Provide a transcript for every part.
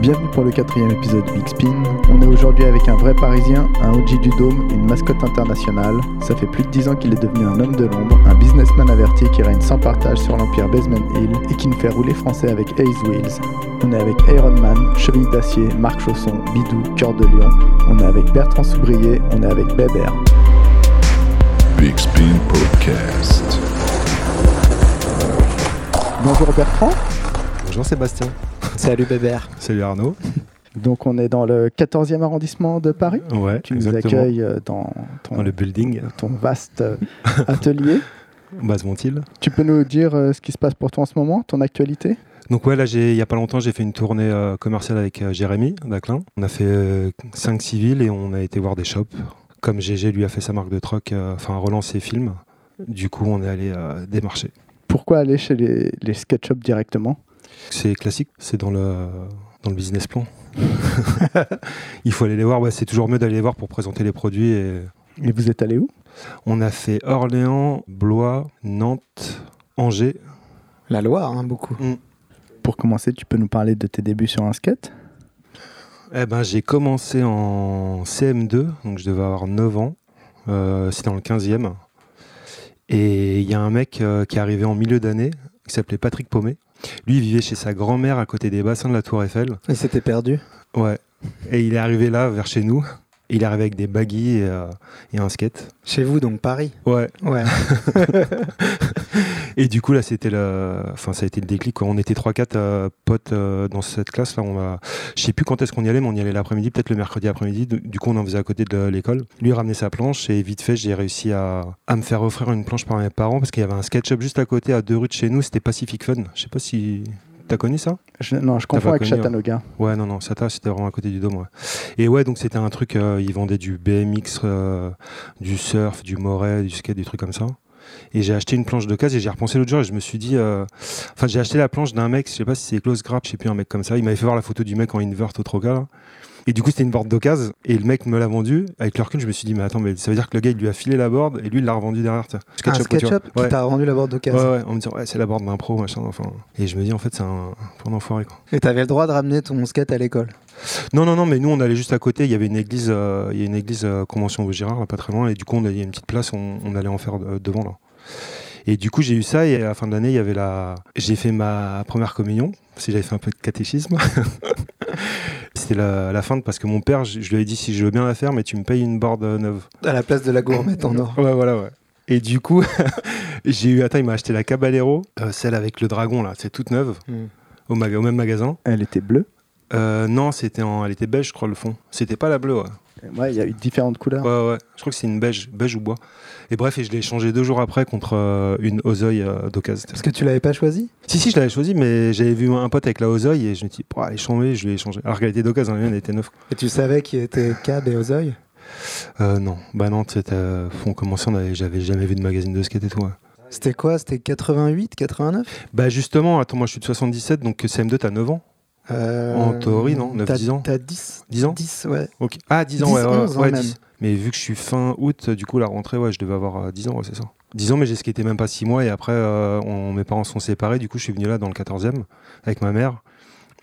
Bienvenue pour le quatrième épisode de Big Spin. On est aujourd'hui avec un vrai Parisien, un OG du Dôme, une mascotte internationale. Ça fait plus de 10 ans qu'il est devenu un homme de l'ombre, un businessman averti qui règne sans partage sur l'empire Basement Hill et qui nous fait rouler français avec Ace Wheels. On est avec Iron Man, Cheville d'Acier, Marc Chausson, Bidou, Cœur de Lion. On est avec Bertrand Soubrier, on est avec Bébert. Big Spin Podcast. Bonjour Bertrand. Bonjour Sébastien. Salut Bébert. Salut Arnaud. Donc on est dans le 14e arrondissement de Paris. Ouais, Tu nous exactement. accueilles euh, dans ton, Dans le building, ton vaste euh, atelier. base Montil. Tu peux nous dire euh, ce qui se passe pour toi en ce moment, ton actualité? Donc ouais, là, j'ai- il y a pas longtemps, j'ai fait une tournée euh, commerciale avec euh, Jérémy Daclin. On a fait 5 civils et on a été voir des shops. Comme GG lui a fait sa marque de troc, euh, enfin relancé ses films. Du coup, on est allé euh, démarcher. Pourquoi aller chez les, les sketch shops directement? C'est classique, c'est dans le, dans le business plan. Il faut aller les voir, c'est toujours mieux d'aller les voir pour présenter les produits. Et Et vous êtes allé où? On a fait Orléans, Blois, Nantes, Angers. La Loire, hein, beaucoup. Pour commencer, tu peux nous parler de tes débuts sur un skate? Eh ben, j'ai commencé en CM2, donc je devais avoir 9 ans. Euh, C'était dans le 15e. Et il y a un mec euh, qui est arrivé en milieu d'année, qui s'appelait Patrick Paumet. Lui, il vivait chez sa grand-mère à côté des bassins de la Tour Eiffel. Et c'était perdu. Ouais. Et il est arrivé là, vers chez nous. Il est arrivé avec des baggies et, euh, et un skate. Chez vous, donc Paris. Ouais. Ouais. Et du coup, là, c'était enfin, ça a été le déclic. Quoi. On était 3-4 euh, potes euh, dans cette classe. Là, on va... Je sais plus quand est-ce qu'on y allait, mais on y allait l'après-midi, peut-être le mercredi après-midi. Du coup, on en faisait à côté de l'école. Lui, ramenait sa planche et vite fait, j'ai réussi à... à me faire offrir une planche par mes parents parce qu'il y avait un sketch-up juste à côté, à deux rues de chez nous. C'était Pacific Fun. Je sais pas si. T'as connu ça Je- Non, je confonds avec hein. Chattanooga. Ouais, non, non, c'était vraiment à côté du dôme. Ouais. Et ouais, donc c'était un truc, euh, ils vendaient du BMX, euh, du surf, du moret, du skate, des trucs comme ça. Et j'ai acheté une planche d'occasion et j'ai repensé l'autre jour et je me suis dit, euh, enfin, j'ai acheté la planche d'un mec, je sais pas si c'est Close Grab, je sais plus, un mec comme ça. Il m'avait fait voir la photo du mec en invert au Troca. là. Et du coup, c'était une board d'occasion et le mec me l'a vendu. Avec le recul, je me suis dit, mais attends, mais ça veut dire que le gars, il lui a filé la board et lui, il l'a revendue derrière. SketchUp, vois. SketchUp qui Ouais. t'a rendu la board d'occasion. Ouais, ouais, en me disant, ouais, c'est la board d'un pro, machin, enfin. Et je me dis, en fait, c'est un, pour un enfoiré, quoi. Et t'avais le droit de ramener ton skate à l'école. Non, non, non, mais nous on allait juste à côté. Il y avait une église, euh, il y a une église euh, Convention Vaugirard, là, pas très loin, et du coup on a- il y a une petite place, on, on allait en faire euh, devant là. Et du coup j'ai eu ça et à la fin de l'année il y avait la, j'ai fait ma première communion, parce que j'avais fait un peu de catéchisme. C'était la, la fin parce que mon père, je, je lui avais dit si je veux bien la faire, mais tu me payes une board euh, neuve. À la place de la gourmette en or. Ouais, voilà, ouais. Et du coup, j'ai eu, attends, il m'a acheté la Caballero, euh, celle avec le dragon là, c'est toute neuve, Hmm. au, maga- au même magasin. Elle était bleue? Euh, non, c'était en, elle était beige, je crois, le fond. C'était pas la bleue, ouais. Ouais, il y a eu différentes couleurs. Ouais, ouais. Je crois que c'est une beige, beige ou bois. Et bref, et je l'ai changé deux jours après contre euh, une Ozoï euh, d'occasion. Parce que tu l'avais pas choisi? Si, si, je l'avais choisi, mais j'avais vu un pote avec la Ozoï et je me suis dit, Pouah, elle est changée, je l'ai changé. Alors qu'elle était d'occasion, la mienne elle était neuve. Et tu savais qui était Cab et Ozoï? Euh, non, bah non, euh, on commençait, j'avais jamais vu de magazine de skate et tout. ouais. C'était quoi? C'était 88, 89 Bah justement, attends, moi je suis de 77, donc CM2, t'as 9 ans Euh, En théorie, non, 9, t'as- 10 ans. T'as 10 10 ans 10, ouais. Ok. Ah, 10 ans, 10, ouais, ouais, 11 ans ouais, même. 10. Mais vu que je suis fin août, du coup, la rentrée, ouais, je devais avoir euh, 10 ans, ouais, c'est ça. 10 ans, mais j'ai skaté même pas 6 mois et après, euh, on- mes parents sont séparés, du coup, je suis venu là dans le 14e avec ma mère.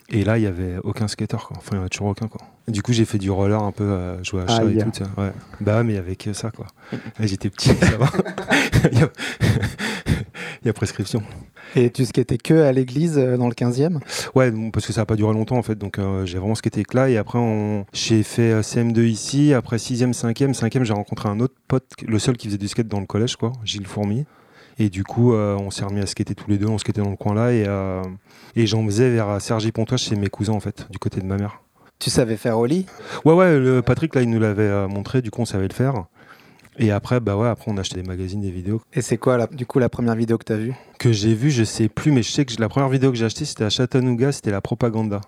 Et là, il y avait aucun skater, quoi. Enfin, il y en a toujours aucun, quoi. Du coup, j'ai fait du roller un peu, euh, jouer à chat Aïe. et tout, ouais. Bah, mais avec ça, quoi. J'étais petit, ça va. il, y a... prescription. Et tu skatais que à l'église euh, dans le 15e Ouais, parce que ça n'a pas duré longtemps en fait, donc euh, j'ai vraiment skaté que là. Et après, on... j'ai fait euh, CM2 ici. Après 6e, 5e, 5e, j'ai rencontré un autre pote, le seul qui faisait du skate dans le collège, quoi, Gilles Fourmi. Et du coup, on s'est remis à skater tous les deux, on skatait dans le coin là. Et, et j'en faisais vers Sergi Pontoise chez mes cousins en fait, du côté de ma mère. Tu savais faire au lit? Ouais, ouais, le Patrick là, il nous l'avait montré, du coup, on savait le faire. Et après, bah ouais, après, on achetait des magazines, des vidéos. Et c'est quoi, la- du coup, la première vidéo que t'as vue? Que j'ai vu, je sais plus, mais je sais que la première vidéo que j'ai achetée, c'était à Chattanooga, c'était la propaganda.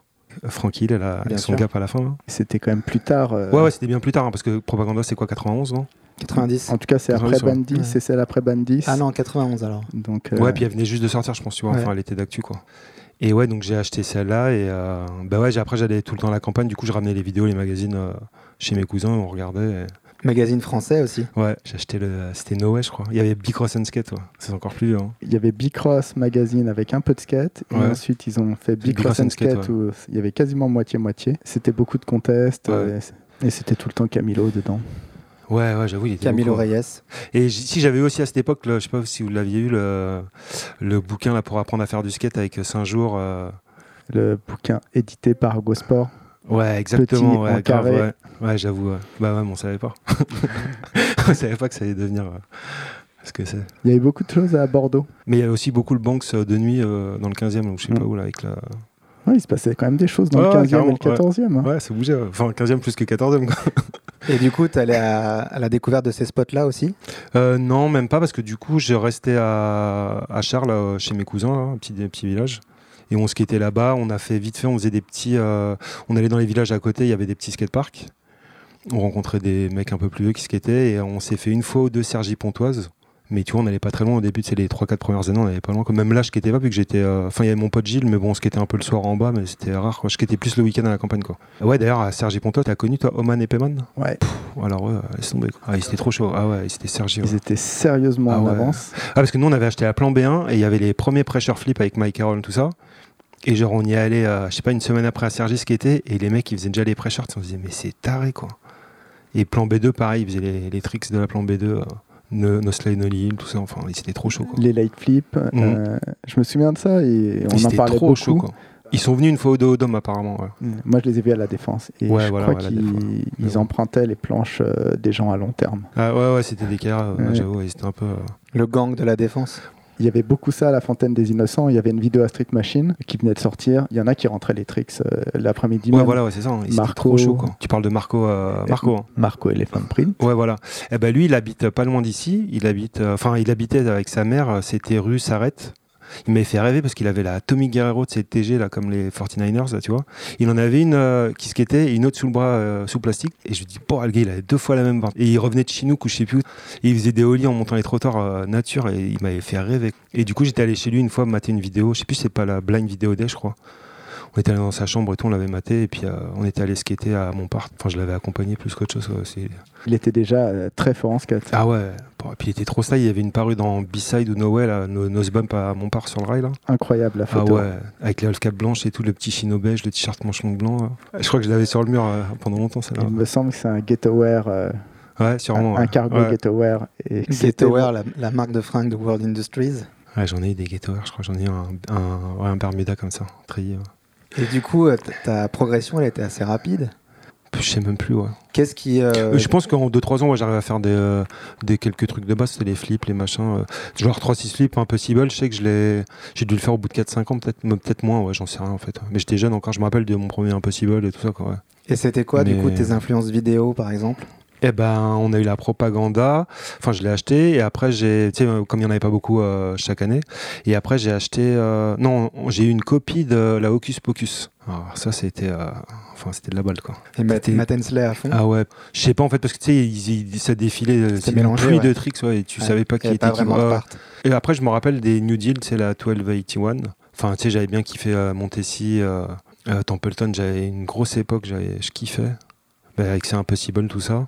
Euh, Francky, elle a, avec son sûr. gap à la fin. là. C'était quand même plus tard. euh, Ouais, ouais, c'était bien plus tard, hein, parce que Propaganda, c'est quoi, 91, non? 90 En tout cas, c'est après. Bandit, Ouais. c'est celle après Bandit. Ah non, 91 alors. Donc, euh, Ouais, puis elle venait juste de sortir, je pense, tu vois. Ouais. Enfin, elle était d'actu, quoi. Et ouais, donc j'ai acheté celle-là, et euh, bah ouais, après, j'allais tout le temps à la campagne, du coup, je ramenais les vidéos, les magazines euh, chez mes cousins, on regardait. et- Magazine français aussi. Ouais, j'ai acheté le. C'était Noé, je crois. Il y avait Bicross and Skate, ouais. C'est encore plus vieux. hein. Il y avait Bicross Magazine avec un peu de skate. Et Ouais. ensuite, ils ont fait Bicross and Skate, où il y avait quasiment moitié-moitié. C'était beaucoup de contests. Ouais. euh, Et c'était tout le temps Camilo dedans. Ouais, ouais, j'avoue, il était. Camilo beaucoup. Reyes. Et si j'avais eu aussi à cette époque, le- je sais pas si vous l'aviez eu, le, le bouquin là pour apprendre à faire du skate avec 5 jours. euh, Le bouquin édité par Gosport. Ouais, exactement. Petit, ouais, en grave, carré. ouais. Ouais, j'avoue. ouais. Bah ouais, mais on savait pas. on savait pas que ça allait devenir euh, ce que c'est. Il y avait beaucoup de choses à Bordeaux. Mais il y a aussi beaucoup le Banks euh, de nuit euh, dans le 15e, donc je sais Mm. pas où là, avec la. Ouais, il se passait quand même des choses dans Ouais, le ouais, 15e et le 14e. hein. Ouais, c'est bougé. ouais. Enfin, 15e plus que 14e. Quoi. Et du coup, tu allé à, à la découverte de ces spots-là aussi? Euh, non, même pas, parce que du coup, je restais à, à Charles, euh, chez mes cousins, là, un petit, un petit village. Et on skatait là-bas. On a fait vite fait, on faisait des petits. euh, on allait dans les villages à côté, il y avait des petits skateparks. On rencontrait des mecs un peu plus vieux qui skataient et on s'est fait une fois ou deux Sergi Pontoise. Mais tu vois, on n'allait pas très loin au début, c'est les 3-4 premières années, on n'allait pas loin. Même là, je skatais pas, vu que j'étais. euh, Enfin, il y avait mon pote Gilles, mais bon, on skatait un peu le soir en bas, mais c'était rare. Quoi. Je skatais plus le week-end à la campagne. Quoi. Ouais, d'ailleurs, à Sergi Pontoise, t'as connu, toi, Oman et Peyman? Ouais. Pff, Alors, ouais, laisse tomber. Quoi. Ah, c'était trop chaud. Ah ouais, c'était Sergi. ouais. Ils étaient sérieusement Ah en ouais. avance. Ah, parce que nous, on avait acheté la plan B1 et il y avait les premiers pressure flip avec Mike Carroll, tout ça. Et genre, on y allait, euh, je sais pas, une semaine après à Sergi, ce qui était, et les mecs, ils faisaient déjà les pressures. On se disait, mais c'est taré, quoi. Et plan B2, pareil, ils faisaient les, les tricks de la plan B2, euh, no, no slide, no tout ça. Enfin, c'était trop chaud, quoi. Les light flips. euh, je me souviens de ça et Et on en c'était parlait trop beaucoup. chaud, quoi. Ils sont venus une fois au dos Dôme, apparemment. ouais. Mm. Moi, je les ai vus à la défense. Et Ouais, je voilà, crois ouais, la qu'ils ils empruntaient les planches euh, des gens à long terme. Ah ouais, ouais, c'était des cas, euh, Ouais. j'avoue, ouais, c'était un peu. euh, Le gang de la défense Il y avait beaucoup ça à la Fontaine des Innocents. Il y avait une vidéo à Street Machine qui venait de sortir. Il y en a qui rentraient les tricks euh, l'après-midi. Ouais, même. voilà, ouais, c'est ça. hein. C'était Marco. trop chaud, quoi. Tu parles de Marco, euh, Marco, hein. Marco Elephant Print. Ouais, voilà. Eh ben lui, il habite pas loin d'ici. Il habite, euh, enfin, il habitait avec sa mère. euh, C'était rue Sarrette. Il m'avait fait rêver parce qu'il avait la Tommy Guerrero de ses TG là, comme les 49ers, là, tu vois. Il en avait une euh, qui skatait et une autre sous le bras, euh, sous plastique. Et je lui dis, bon, le gars, il avait deux fois la même vente. Et il revenait de Chinook ou je sais plus où. Et il faisait des ollies en montant les trottoirs euh, nature et il m'avait fait rêver. Et du coup, j'étais allé chez lui une fois mater une vidéo. Je sais plus, c'est pas la blind vidéo day, je crois. On était allé dans sa chambre et tout, on l'avait maté. Et puis, euh, on était allé skater à Montpartre. Enfin, je l'avais accompagné plus qu'autre chose. C'est- Il était déjà euh, très fort en skate. ah ouais, Et puis il était trop style, il y avait une parue dans B-Side ou là, No- Nose Bump à Montpartre sur le rail là. Incroyable la Ah photo. ouais, avec les cap blanches et tout, le petit chino beige, le t-shirt manche longue blanc. là. Je crois que je l'avais sur le mur euh, pendant longtemps celle-là. Il me semble que c'est un ghetto-wear, euh, Ouais, sûrement. un, cargo Ouais. ghetto-wear. Et la, la marque de fringues de World Industries. Ouais, j'en ai eu des ghettoers, je crois, j'en ai eu un, un, ouais, un Bermuda comme ça, trié. ouais. Et du coup, euh, ta progression, elle était assez rapide. Je sais même plus, ouais. Qu'est-ce qui. euh, je pense qu'en 2-3 ans, ouais, j'arrive à faire des, euh, des quelques trucs de base, c'était les flips, les machins. euh, genre 3-6 flips, impossible. Je sais que je l'ai, j'ai dû le faire au bout de 4-5 ans, peut-être peut moins, ouais, j'en sais rien en fait. Mais j'étais jeune encore, je me rappelle de mon premier impossible et tout ça, quoi. Ouais. Et c'était quoi, du coup, tes influences vidéo, par exemple? Eh ben, on a eu la propaganda. Enfin, je l'ai acheté et après j'ai, tu sais, comme il n'y en avait pas beaucoup euh, chaque année, et après j'ai acheté, euh, non, j'ai eu une copie de la Hocus Pocus. Alors ça, c'était, euh, enfin, c'était de la balle, quoi. Et Hensley à fond Ah ouais, je sais pas en fait parce que tu sais, ils- ils- ça défilait, c'était une pluie ouais. de tricks, ouais, et tu Ouais. savais pas qui était qui. Et après, je me rappelle des New Deal, c'est la 1281. Enfin, tu sais, j'avais bien kiffé Montessi, Templeton, j'avais une grosse époque, j'avais, je kiffais. Bah, avec C'est Impossible, tout ça.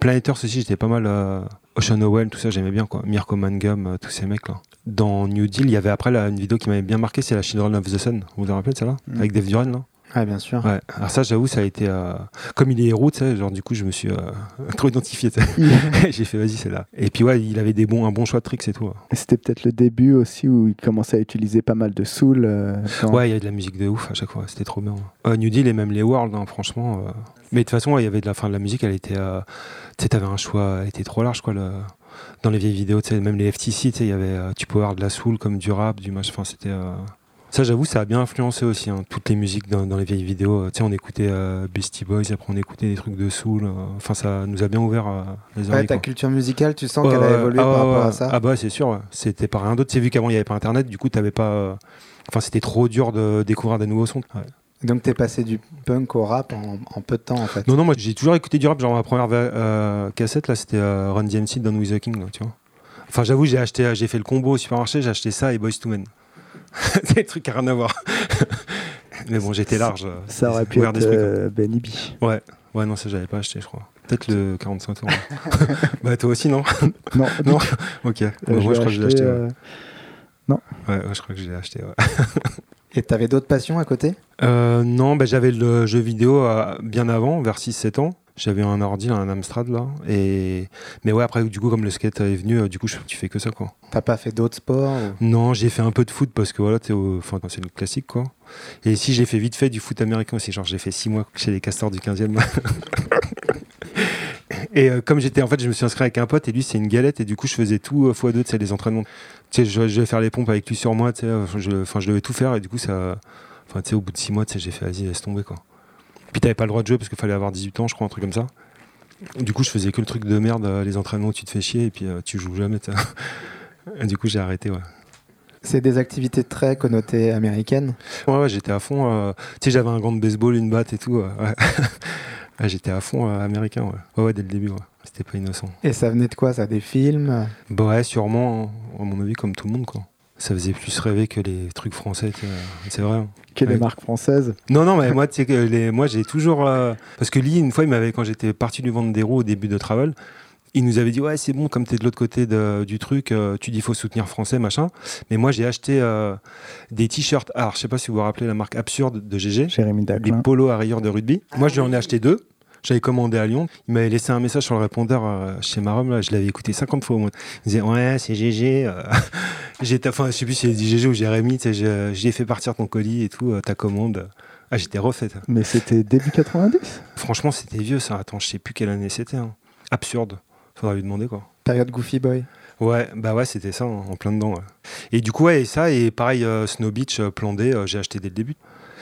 Planeters aussi, j'étais pas mal. euh, Ocean Owell, tout ça, j'aimais bien, quoi. Mirko Mangum, euh, tous ces mecs-là. Dans New Deal, il y avait après là, une vidéo qui m'avait bien marqué, c'est la Children of the Sun. Vous vous en rappelez de celle-là Mm. Avec Dave Duran, là Ouais, bien sûr. Ouais. Alors ça, j'avoue, ça a été... euh, Comme il est héros, tu sais, genre du coup, je me suis euh, trop identifié. J'ai fait, vas-y, c'est là. Et puis ouais, il avait des bons, un bon choix de tricks et tout. ouais. C'était peut-être le début aussi où il commençait à utiliser pas mal de soul. euh, Ouais, il y avait de la musique de ouf à chaque fois, c'était trop bien. New Deal et même les World, hein, franchement. Mais de toute façon, ouais, il y avait de la fin de la musique, elle était. euh, Tu sais, t'avais un choix, elle était trop large, quoi. Le... Dans les vieilles vidéos, même les FTC, il y avait. euh, tu pouvais avoir de la soul comme du rap, du match. Enfin, c'était. euh, Ça, j'avoue, ça a bien influencé aussi, hein, toutes les musiques dans, dans les vieilles vidéos. Tu sais, on écoutait euh, Beastie Boys, après on écoutait des trucs de soul. euh, Enfin, ça nous a bien ouvert euh, les Ouais, oreilles. ta quoi. culture musicale, tu sens qu'elle Ouais, a ouais. évolué Ah par ouais, rapport ouais. à ça Ah bah c'est sûr, ouais. c'était pas rien d'autre. C'est vu qu'avant il n'y avait pas internet, du coup t'avais pas. Enfin c'était trop dur de découvrir des nouveaux sons. Ouais. Donc t'es passé du punk au rap en, en peu de temps, en fait. Non non moi j'ai toujours écouté du rap. Genre ma première euh, cassette là c'était euh, Run DMC Done with the King, là, tu vois. Enfin j'avoue j'ai acheté, j'ai fait le combo au supermarché, j'ai acheté ça et Boys to Men. des trucs à rien à voir. Mais bon j'étais large. euh, Ça aurait pu être euh, Benny B. Ouais ouais non ça j'avais pas acheté je crois. Peut-être le 45 tours. bah, toi aussi, non? Non, Non? Ok. Euh, Bon, moi, je crois que je l'ai acheté. ouais. euh, Ouais, ouais, je crois que je l'ai acheté. Ouais. Et t'avais d'autres passions à côté? Euh, non, bah, j'avais le jeu vidéo euh, bien avant, vers 6-7 ans. J'avais un ordi, un Amstrad là. Et... Mais ouais, après, du coup, comme le skate est venu, euh, du coup, je... tu fais que ça quoi. T'as pas fait d'autres sports ou- Non, j'ai fait un peu de foot parce que voilà, t'es au... enfin, c'est le classique quoi. Et si j'ai fait vite fait du foot américain aussi, genre j'ai fait 6 mois chez les Castors du 15e. et euh, comme j'étais, en fait, je me suis inscrit avec un pote et lui, c'est une galette et du coup, je faisais tout euh, x2, tu sais, les entraînements. Tu sais, je, je devais faire les pompes avec lui sur moi, tu sais, euh, je, enfin, je devais tout faire et du coup, ça. Enfin, tu sais, au bout de 6 mois, tu sais, j'ai fait, vas-y, laisse tomber quoi. Puis t'avais pas le droit de jouer parce qu'il fallait avoir 18 ans, je crois, un truc comme ça. Du coup, je faisais que le truc de merde, les entraînements où tu te fais chier et puis euh, tu joues jamais. tu sais. Et du coup, j'ai arrêté, ouais. C'est des activités très connotées américaines? Ouais, ouais, j'étais à fond. euh, Tu sais, j'avais un gant de baseball, une batte et tout. euh, ouais. Ouais, j'étais à fond euh, américain, ouais. Ouais, ouais, dès le début, ouais. C'était pas innocent. Et ça venait de quoi ça Des films? Bah ouais, sûrement, hein, à mon avis, comme tout le monde, quoi. Ça faisait plus rêver que les trucs français, c'est vrai. hein. que les Ouais. marques françaises? Non, non, mais moi, tu sais que les... moi, j'ai toujours. euh, Parce que Lee, une fois, il m'avait, quand j'étais parti du roues au début de Travel, il nous avait dit Ouais, c'est bon, comme tu es de l'autre côté de- du truc, euh, tu dis faut soutenir français, machin. Mais moi, j'ai acheté euh, des t-shirts. Alors, je sais pas si vous vous rappelez la marque Absurde de GG. Jérémy des polos à rayures de rugby. Moi, je lui en ai acheté deux. J'avais commandé à Lyon. Il m'avait laissé un message sur le répondeur euh, chez Marom. Là, je l'avais écouté 50 fois au moins. Il disait Ouais, c'est GG. euh. J'étais, enfin, je sais plus si il a dit GG ou Jérémy. J'ai fait partir ton colis et tout, euh, ta commande. Ah, j'étais refait. Mais c'était début 90 Franchement, c'était vieux ça. Attends, je sais plus quelle année c'était. hein. Absurde. Faudra lui demander quoi. Période Goofy Boy. Ouais, bah ouais, c'était ça, hein, en plein dedans. ouais. Et du coup, ouais, et ça, et pareil, euh, Snow Beach, euh, plan D, euh, j'ai acheté dès le début.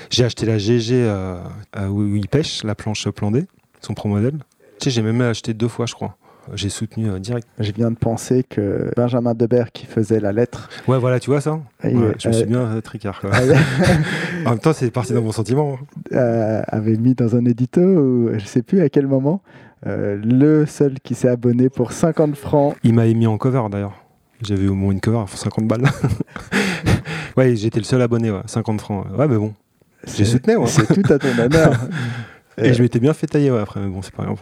J'ai acheté la GG euh, euh, où où il pêche, la planche plan D, son pro modèle. Tu sais, j'ai même acheté deux fois, je crois. J'ai soutenu euh, direct. Je viens de penser que Benjamin Debert qui faisait la lettre Ouais, voilà, tu vois ça Ouais, Je me suis bien euh, tricard. quoi. avait, en même temps, c'est parti d'un bon sentiment. hein. euh, avait mis dans un édito, ou je sais plus à quel moment, euh, le seul qui s'est abonné pour 50 francs. Il m'avait mis en cover d'ailleurs. J'avais au moins une cover à 50 balles. ouais, j'étais le seul abonné, ouais, 50 francs. Ouais, mais bon. C'est- soutenu, ouais. C'est tout à ton honneur. Et je m'étais bien fait tailler ouais, après, mais bon, c'est pas grave.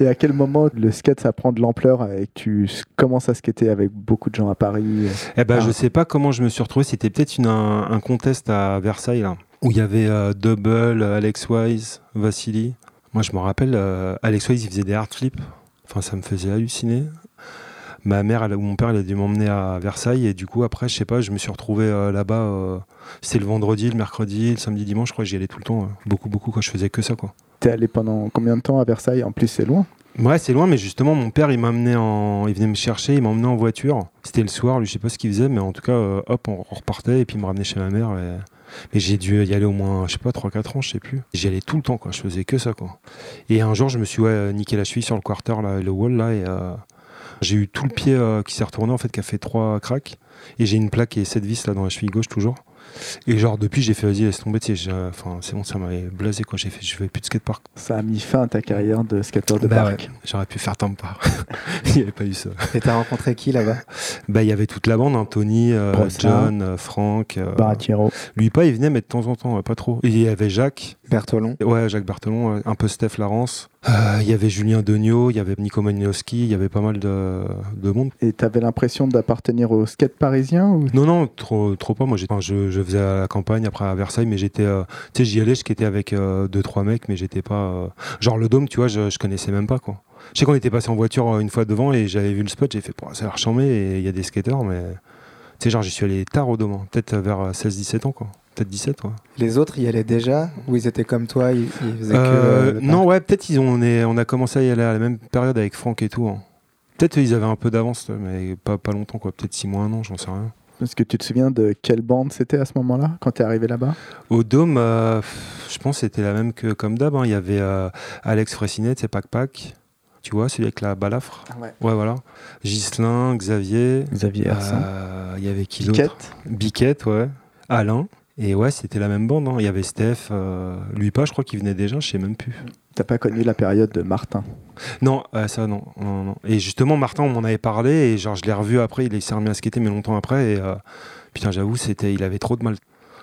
Et à quel moment le skate ça prend de l'ampleur et que tu commences à skater avec beaucoup de gens à Paris? Eh ben, Ah. je sais pas comment je me suis retrouvé. C'était peut-être un, un contest à Versailles, là, où il y avait euh, Double, Alex Wise, Vassili. Moi, je me rappelle, euh, Alex Wise, il faisait des hard flips. Enfin, ça me faisait halluciner. Ma mère elle- ou mon père, il a dû m'emmener à Versailles. Et du coup, après, je sais pas, je me suis retrouvé euh, là-bas. euh, C'était le vendredi, le mercredi, le samedi, dimanche. Je crois que j'y allais tout le temps. euh, beaucoup, beaucoup. Quoi. Je faisais que ça, quoi. T'es allé pendant combien de temps à Versailles? En plus, c'est loin. Ouais, c'est loin, mais justement, mon père, il m'emmenait en, il venait me chercher, il m'emmenait en voiture. C'était le soir, lui, je sais pas ce qu'il faisait, mais en tout cas, euh, hop, on repartait et puis il me ramenait chez ma mère. Et, et j'ai dû y aller au moins, je sais pas, 3-4 ans, je sais plus. J'y allais tout le temps, quoi. Je faisais que ça, quoi. Et un jour, je me suis ouais, niqué la cheville sur le quarter, là, le wall, là, et euh, j'ai eu tout le pied euh, qui s'est retourné, en fait, qui a fait trois cracks. Et j'ai une plaque et 7 vis là dans la cheville gauche toujours. Et genre depuis j'ai fait vas-y laisse tomber, tu sais, j'ai- enfin c'est bon ça m'avait blasé quoi, j'ai fait je fais plus de skatepark. Ça a mis fin à ta carrière de skateur de Bah parc. ouais, j'aurais pu faire Tampa. Il n'y avait pas eu ça. Et t'as rencontré qui là-bas? Bah, il y avait toute la bande, hein, Tony, euh. John, euh, Franck. euh, Baratiero. lui pas, il venait, mais de temps en temps, pas trop. Et il y avait Jacques, Bertolon. ouais, Jacques Berthelon, ouais, un peu Steph Larence. Euh, Il y avait Julien Degnaud, il y avait Nico Malinowski, il y avait pas mal de, de monde. Et t'avais l'impression d'appartenir au skate parisien ou... Non, non, trop, trop pas. Moi, enfin, je, je faisais à la campagne, après à Versailles, mais j'étais. euh, tu sais, j'y allais, je skatais avec euh, deux, trois mecs, mais j'étais pas. euh, genre, le dôme, tu vois, je, je connaissais même pas, quoi. Je sais qu'on était passé en voiture euh, une fois devant et j'avais vu le spot, j'ai fait, ça a l'air chambé et il y a des skateurs, mais. Tu sais, genre, j'y suis allé tard au dôme, hein, peut-être vers 16-17 ans, quoi. Peut-être 17, ouais. Les autres y allaient déjà Ou ils étaient comme toi Ils, ils faisaient que. Euh, euh, non, ouais, peut-être ils ont, on, est, on a commencé à y aller à la même période avec Franck et tout. hein. Peut-être ils avaient un peu d'avance, mais pas, pas longtemps, quoi. Peut-être 6 mois, un an, j'en sais rien. Est-ce que tu te souviens de quelle bande c'était à ce moment-là, quand t'es arrivé là-bas? Au Dôme, euh, je pense que c'était la même que comme d'hab. hein. Il y avait euh, Alex Fressinet, c'est Pac Pac. Tu vois, celui avec la balafre? Ouais. Ouais, voilà. Ghislain, Xavier. Xavier euh, Il y avait qui d'autre? Piquette Biquette, ouais. Alain. Et ouais, c'était la même bande. hein. Il y avait Steph. euh, lui pas, je crois qu'il venait déjà, je sais même plus. T'as pas connu la période de Martin? Non, euh, ça non, non, non. Et justement, Martin, on m'en avait parlé et genre je l'ai revu après. Il s'est remis à skater, mais longtemps après. Et euh, putain, j'avoue, c'était, il avait trop de mal.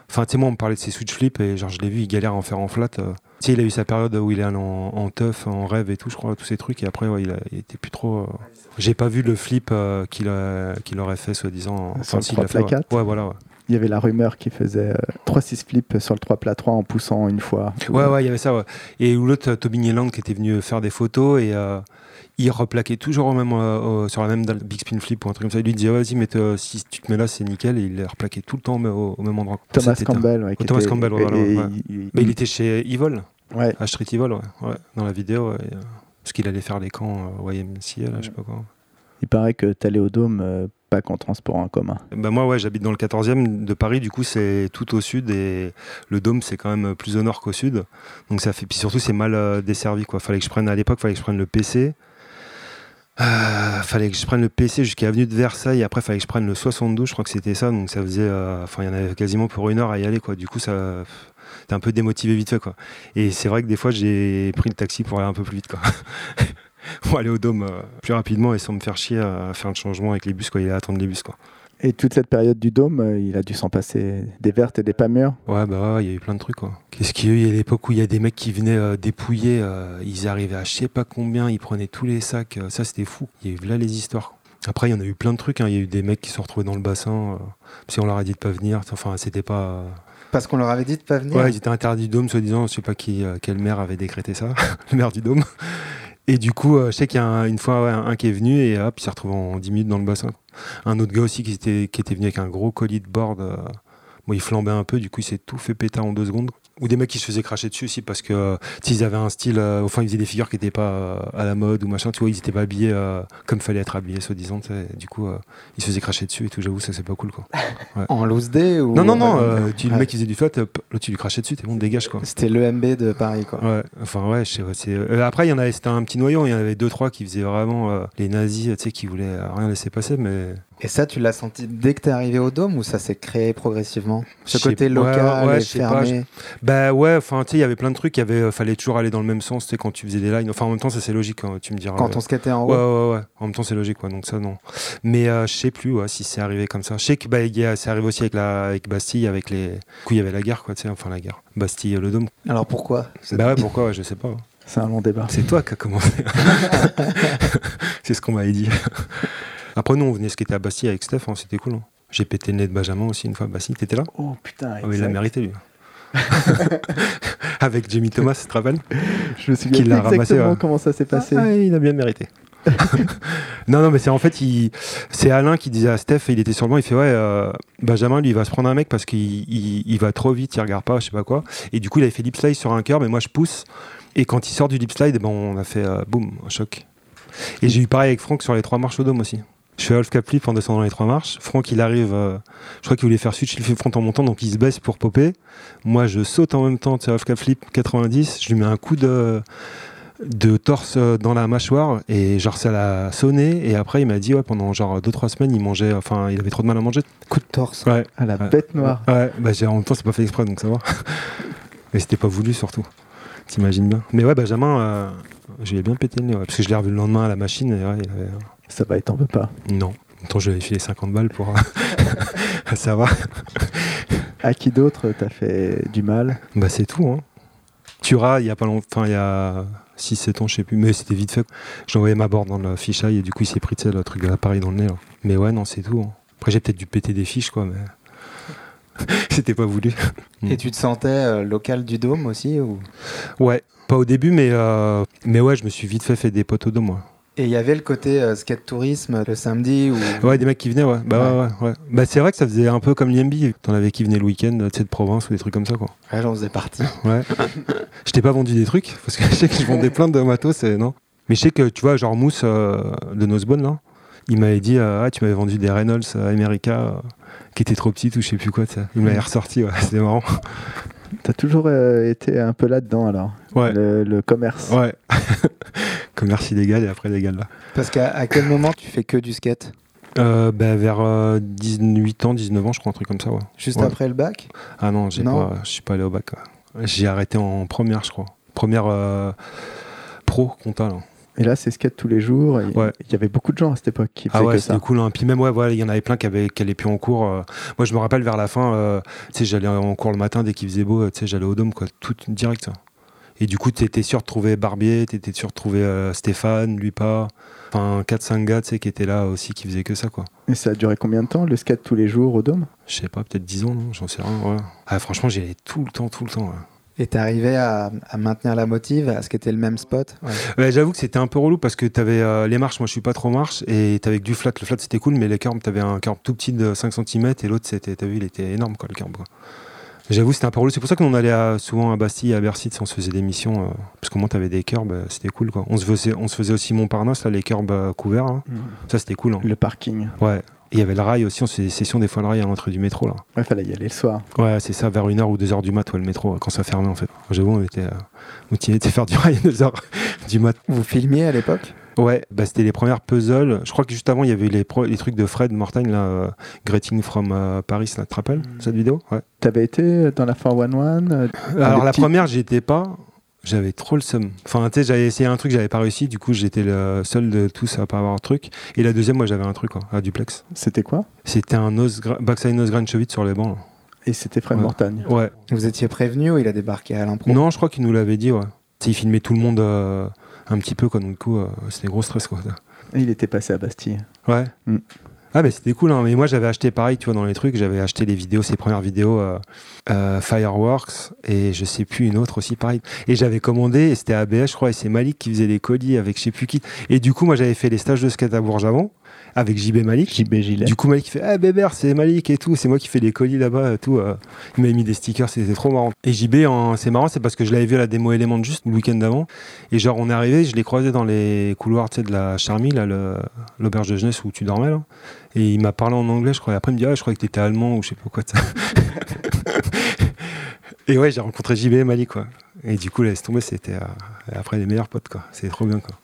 Enfin, tu sais, moi, on me parlait de ses switch flips et genre, je l'ai vu, il galère à en faire en flat. Tu sais, il a eu sa période où il est allé en, en teuf, en rêve et tout, je crois, tous ces trucs. Et après, ouais, il, a, il était plus trop. J'ai pas vu le flip qu'il aurait fait, soi-disant. Sur le s'il l'a 3 fait, ouais. plat quatre Ouais, voilà, ouais. Il y avait la rumeur qui faisait 3-6 flips sur le 3 plat 3 en poussant une fois. Ouais, ouais, il y avait ça, ouais. Et l'autre, euh, Toby Nieland, qui était venu faire des photos et euh, il replaquait toujours au même, euh, au- sur la même big spin flip ou un truc comme ça. Il lui disait, vas-y, mais si tu te mets là, c'est nickel. Et il les replaquait tout le temps au, au- au même endroit. Thomas Campbell. ouais, Thomas était- Campbell, ouais, voilà, ouais. il- Mais il était chez Evil, Ouais, à Street Evil, ouais, dans la vidéo. et, euh, parce qu'il allait faire les camps euh, YMCA, là, je sais pas quoi. il paraît que t'allais au Dôme euh, pas qu'en transport en commun. Bah moi, ouais, j'habite dans le 14e de Paris, du coup, c'est tout au sud et le dôme, c'est quand même plus au nord qu'au sud. Donc ça fait. Puis surtout, c'est mal euh, desservi, quoi. Fallait que je prenne à l'époque, fallait que je prenne le PC. Euh, fallait que je prenne le PC jusqu'à Avenue de Versailles. Après, fallait que je prenne le 72, je crois que c'était ça. Donc ça faisait. euh, Enfin, il y en avait quasiment pour une heure à y aller. Du coup, ça. T'es un peu démotivé vite fait. Et c'est vrai que des fois, j'ai pris le taxi pour aller un peu plus vite. pour aller au dôme euh, plus rapidement et sans me faire chier à faire le changement avec les bus, quoi. Il à attendre les bus, quoi. Et toute cette période du Dôme, euh, il a dû s'en passer des vertes et des pas mûres. Ouais, bah ouais, il y a eu plein de trucs quoi. Qu'est-ce qu'il y a eu Il y a l'époque où il y a des mecs qui venaient euh, dépouiller, euh, ils arrivaient à je sais pas combien, ils prenaient tous les sacs, euh, ça c'était fou. Il y a eu là les histoires. Après, il y en a eu plein de trucs, hein. il y a eu des mecs qui se sont retrouvés dans le bassin, euh, parce qu'on leur a dit de pas venir, enfin c'était pas. euh, Parce qu'on leur avait dit de pas venir. Ouais, ils étaient interdits du dôme, soi-disant, je sais pas qui, euh, quel maire avait décrété ça, le maire du dôme. Et du coup, euh, je sais qu'il y a un- une fois un qui est venu et hop, il s'est retrouvé en 10 minutes dans le bassin. Un autre gars aussi qui était, qui était venu avec un gros colis de board. euh, bon, il flambait un peu, du coup, il s'est tout fait péter en deux secondes. Ou des mecs qui se faisaient cracher dessus aussi parce que euh, s'ils avaient un style, euh, enfin, ils faisaient des figures qui n'étaient pas euh, à la mode ou machin, tu vois, ils n'étaient pas habillés euh, comme fallait être habillés, soi-disant. Du coup, ils se faisaient cracher dessus et tout, j'avoue, ça c'est pas cool quoi. En loose day ou Non, non, non, tu, le mec qui faisait du flat, tu lui crachais dessus, t'es bon, dégage quoi. C'était l'EMB de Paris, quoi. Ouais, enfin ouais, je sais après il y en avait, c'était un petit noyau, il y en avait deux trois qui faisaient vraiment les nazis, tu sais, qui voulaient rien laisser passer, mais Et ça, tu l'as senti dès que t'es arrivé au Dôme ou ça s'est créé progressivement? Ce côté local ouais, et fermé. bah ouais, enfin tu sais, il y avait plein de trucs, il euh, fallait toujours aller dans le même sens, tu sais, quand tu faisais des lines. Enfin en même temps, ça c'est logique, hein, tu me diras. Quand ouais. on skatait en haut? Ouais, ouais, ouais. En même temps, c'est logique, quoi. Donc ça, non. Mais euh, je sais plus ouais, si c'est arrivé comme ça. Je sais que bah, a- c'est arrivé aussi avec, la, avec Bastille, avec les. Du coup, il y avait la guerre, quoi, tu sais, enfin la guerre. Bastille, le dôme. Alors pourquoi? Bah ouais, pourquoi ouais, Je sais pas. C'est un long débat. C'est toi qui as commencé. c'est ce qu'on m'avait dit. Après, nous, on venait skater à Bastille avec Steph, hein, c'était cool. hein. J'ai pété le nez de Benjamin aussi une fois à Bastille. T'étais là? Oh putain, Ah oui, il l'a mérité, lui. avec Jamie Thomas, tu te rappelles je me souviens l'a exactement ramassé, ouais. comment ça s'est passé. Ah, il a bien mérité. non, non, mais c'est en fait, il... c'est Alain qui disait à Steph, il était sur le banc, il fait Ouais, euh, Benjamin, lui, il va se prendre un mec parce qu'il il, il va trop vite, il regarde pas, je sais pas quoi. Et du coup, il avait fait lip slide sur un cœur, mais moi, je pousse. Et quand il sort du lip slide, ben, on a fait euh, boum, un choc. Et j'ai eu pareil avec Franck sur les trois marches au dôme aussi. Je fais half cap flip en descendant les trois marches. Franck, il arrive, euh, je crois qu'il voulait faire switch flip front en montant, donc il se baisse pour popper. Moi, je saute en même temps, tu sais, half cap flip 90. Je lui mets un coup de, de torse euh, dans la mâchoire et genre ça l'a sonné. Et après, il m'a dit, ouais, pendant genre 2-3 semaines, il mangeait, enfin, il avait trop de mal à manger. Coup de torse. Ouais. À la Ouais. bête noire. Ouais, bah j'ai- en même temps, c'est pas fait exprès, donc ça va. Mais c'était pas voulu surtout. T'imagines bien. Mais ouais, Benjamin, euh, je lui ai bien pété le nez, ouais, parce que je l'ai revu le lendemain à la machine et ouais, il avait. Ça va, il t'en veut pas. Non. En même temps, je lui avais filé 50 balles pour. ça va. À qui d'autre t'as fait du mal? Bah, c'est tout, hein. Turas, il y a pas longtemps, enfin, il y a 6-7 ans, je sais plus, mais c'était vite fait. J'ai envoyé ma board dans le fichaille et du coup, il s'est pris, le truc de l'appareil dans le nez, là. Mais ouais, non, c'est tout. hein. Après, j'ai peut-être dû péter des fiches, quoi, mais. C'était pas voulu. Et tu te sentais euh, local du Dôme aussi ou... Ouais, pas au début, mais, euh, mais ouais, je me suis vite fait faire des potes au dos, moi. Et il y avait le côté euh, skate tourisme le samedi ou Ouais, des mecs qui venaient, ouais. Bah, ouais. ouais, ouais. Bah, c'est vrai que ça faisait un peu comme l'IMB. T'en avais qui venaient le week-end, tu sais, de province ou des trucs comme ça, quoi. Ouais, j'en faisais partie. Ouais. je t'ai pas vendu des trucs, parce que je sais que je vendais plein de matos, et non. Mais je sais que, tu vois, genre Mousse euh, de Nosebone, là, il m'avait dit, euh, ah, tu m'avais vendu des Reynolds euh, America euh, qui étaient trop petites ou je sais plus quoi, tu sais. Il m'avait ressorti, ouais, c'était marrant. T'as toujours euh, été un peu là-dedans alors Ouais. le, le commerce. Ouais. Commerce illégal et après légal, là. Parce qu'à à quel moment tu fais que du skate? Euh, bah, vers euh, 18 ans, 19 ans, je crois, un truc comme ça, ouais. Juste Ouais. après le bac? Ah non, j'ai Non? pas, je suis pas allé au bac. ouais. J'ai arrêté en première, je crois. Première euh, pro compta. là. Et là, c'est skate tous les jours. et Ouais. Il y avait beaucoup de gens à cette époque qui faisaient Ah ouais, que ça. c'était cool. Hein. Puis même, ouais, voilà, il y en avait plein qui, avaient, qui allaient plus en cours. euh. Moi, je me rappelle vers la fin, euh, tu sais, j'allais en cours le matin dès qu'il faisait beau, euh, tu sais, j'allais au dôme, quoi, tout direct. Et du coup, t'étais sûr de trouver Barbier, t'étais sûr de trouver euh, Stéphane, lui pas. Enfin, 4-5 gars, tu sais, qui étaient là aussi, qui faisaient que ça, quoi. Et ça a duré combien de temps, le skate tous les jours au Dôme? Je sais pas, peut-être 10 ans, non J'en sais rien, ouais. Ah, franchement, j'y allais tout le temps, tout le temps, ouais. Et t'arrivais à, à maintenir la motive à ce qu'était le même spot? Ouais. Ouais, j'avoue que c'était un peu relou parce que t'avais euh, les marches, moi je suis pas trop marche, et t'avais que du flat. Le flat c'était cool, mais les curbs, t'avais un curb tout petit de 5 cm et l'autre, c'était, t'as vu, il était énorme quoi, le curb. Quoi. J'avoue, c'était un peu relou. C'est pour ça qu'on allait à- souvent à Bastille, à Bercy, on se faisait des missions, euh, parce qu'au moins t'avais des curbs, euh, c'était cool quoi. On se faisait, on se faisait aussi Montparnasse, là, les curbs euh, couverts, hein. ça c'était cool. hein. Le parking. Ouais. Et il y avait le rail aussi, on se faisait des sessions des fois le rail à l'entrée du métro là. Ouais, fallait y aller le soir. Ouais, c'est ça, vers 1h ou 2h du mat, ouais, le métro, quand ça fermait en fait. J'avoue, on était euh, motivés de faire du rail à 2h du mat. Vous filmiez à l'époque? Ouais, bah, c'était les premières puzzles. Je crois que juste avant, il y avait eu les, pro- les trucs de Fred Mortagne, là, euh, Greeting from euh, Paris, là, tu te rappelles, cette vidéo? Ouais. T'avais été dans la 411 euh, Alors, la petits- première, j'y étais pas. J'avais trop le seum. Enfin, tu sais, j'avais essayé un truc, j'avais pas réussi. Du coup, j'étais le seul de tous à pas avoir un truc. Et la deuxième, moi, j'avais un truc, quoi, à duplex. C'était quoi? C'était un nose backside nose grind cheville sur les bancs. Et c'était Fred Ouais. Mortagne. Ouais. Vous étiez prévenu ou il a débarqué à l'impro? Non, je crois qu'il nous l'avait dit, ouais. Tu sais, il filmait tout le monde euh, un petit peu, quoi. Donc, du coup, euh, c'était gros stress, quoi. Et il était passé à Bastille. Ouais. Mm. Ah mais c'était cool, hein. mais moi j'avais acheté pareil, tu vois, dans les trucs, j'avais acheté les vidéos, ces premières vidéos euh, euh, Fireworks, et je sais plus une autre aussi pareil. Et j'avais commandé, et c'était ABS je crois, et c'est Malik qui faisait les colis avec je sais plus qui. Et du coup moi j'avais fait les stages de skate à Bourges avant, avec JB Malik. JB Gilet. Du coup Malik fait Ah Bébert c'est Malik et tout, c'est moi qui fais les colis là-bas et tout. euh. Il m'avait mis des stickers, c'était trop marrant. Et JB en- c'est marrant, c'est parce que je l'avais vu à la démo élément juste le week-end d'avant. Et genre on est arrivé, je l'ai croisé dans les couloirs tu sais, de la Charmy, là, le- l'auberge de jeunesse où tu dormais là. Et il m'a parlé en anglais, je crois. Et après il me dit Ah je crois que t'étais allemand ou je sais pas quoi. et ouais j'ai rencontré JB et Malik quoi. Et du coup laisse tomber, c'était euh, après les meilleurs potes quoi. C'était trop bien quoi.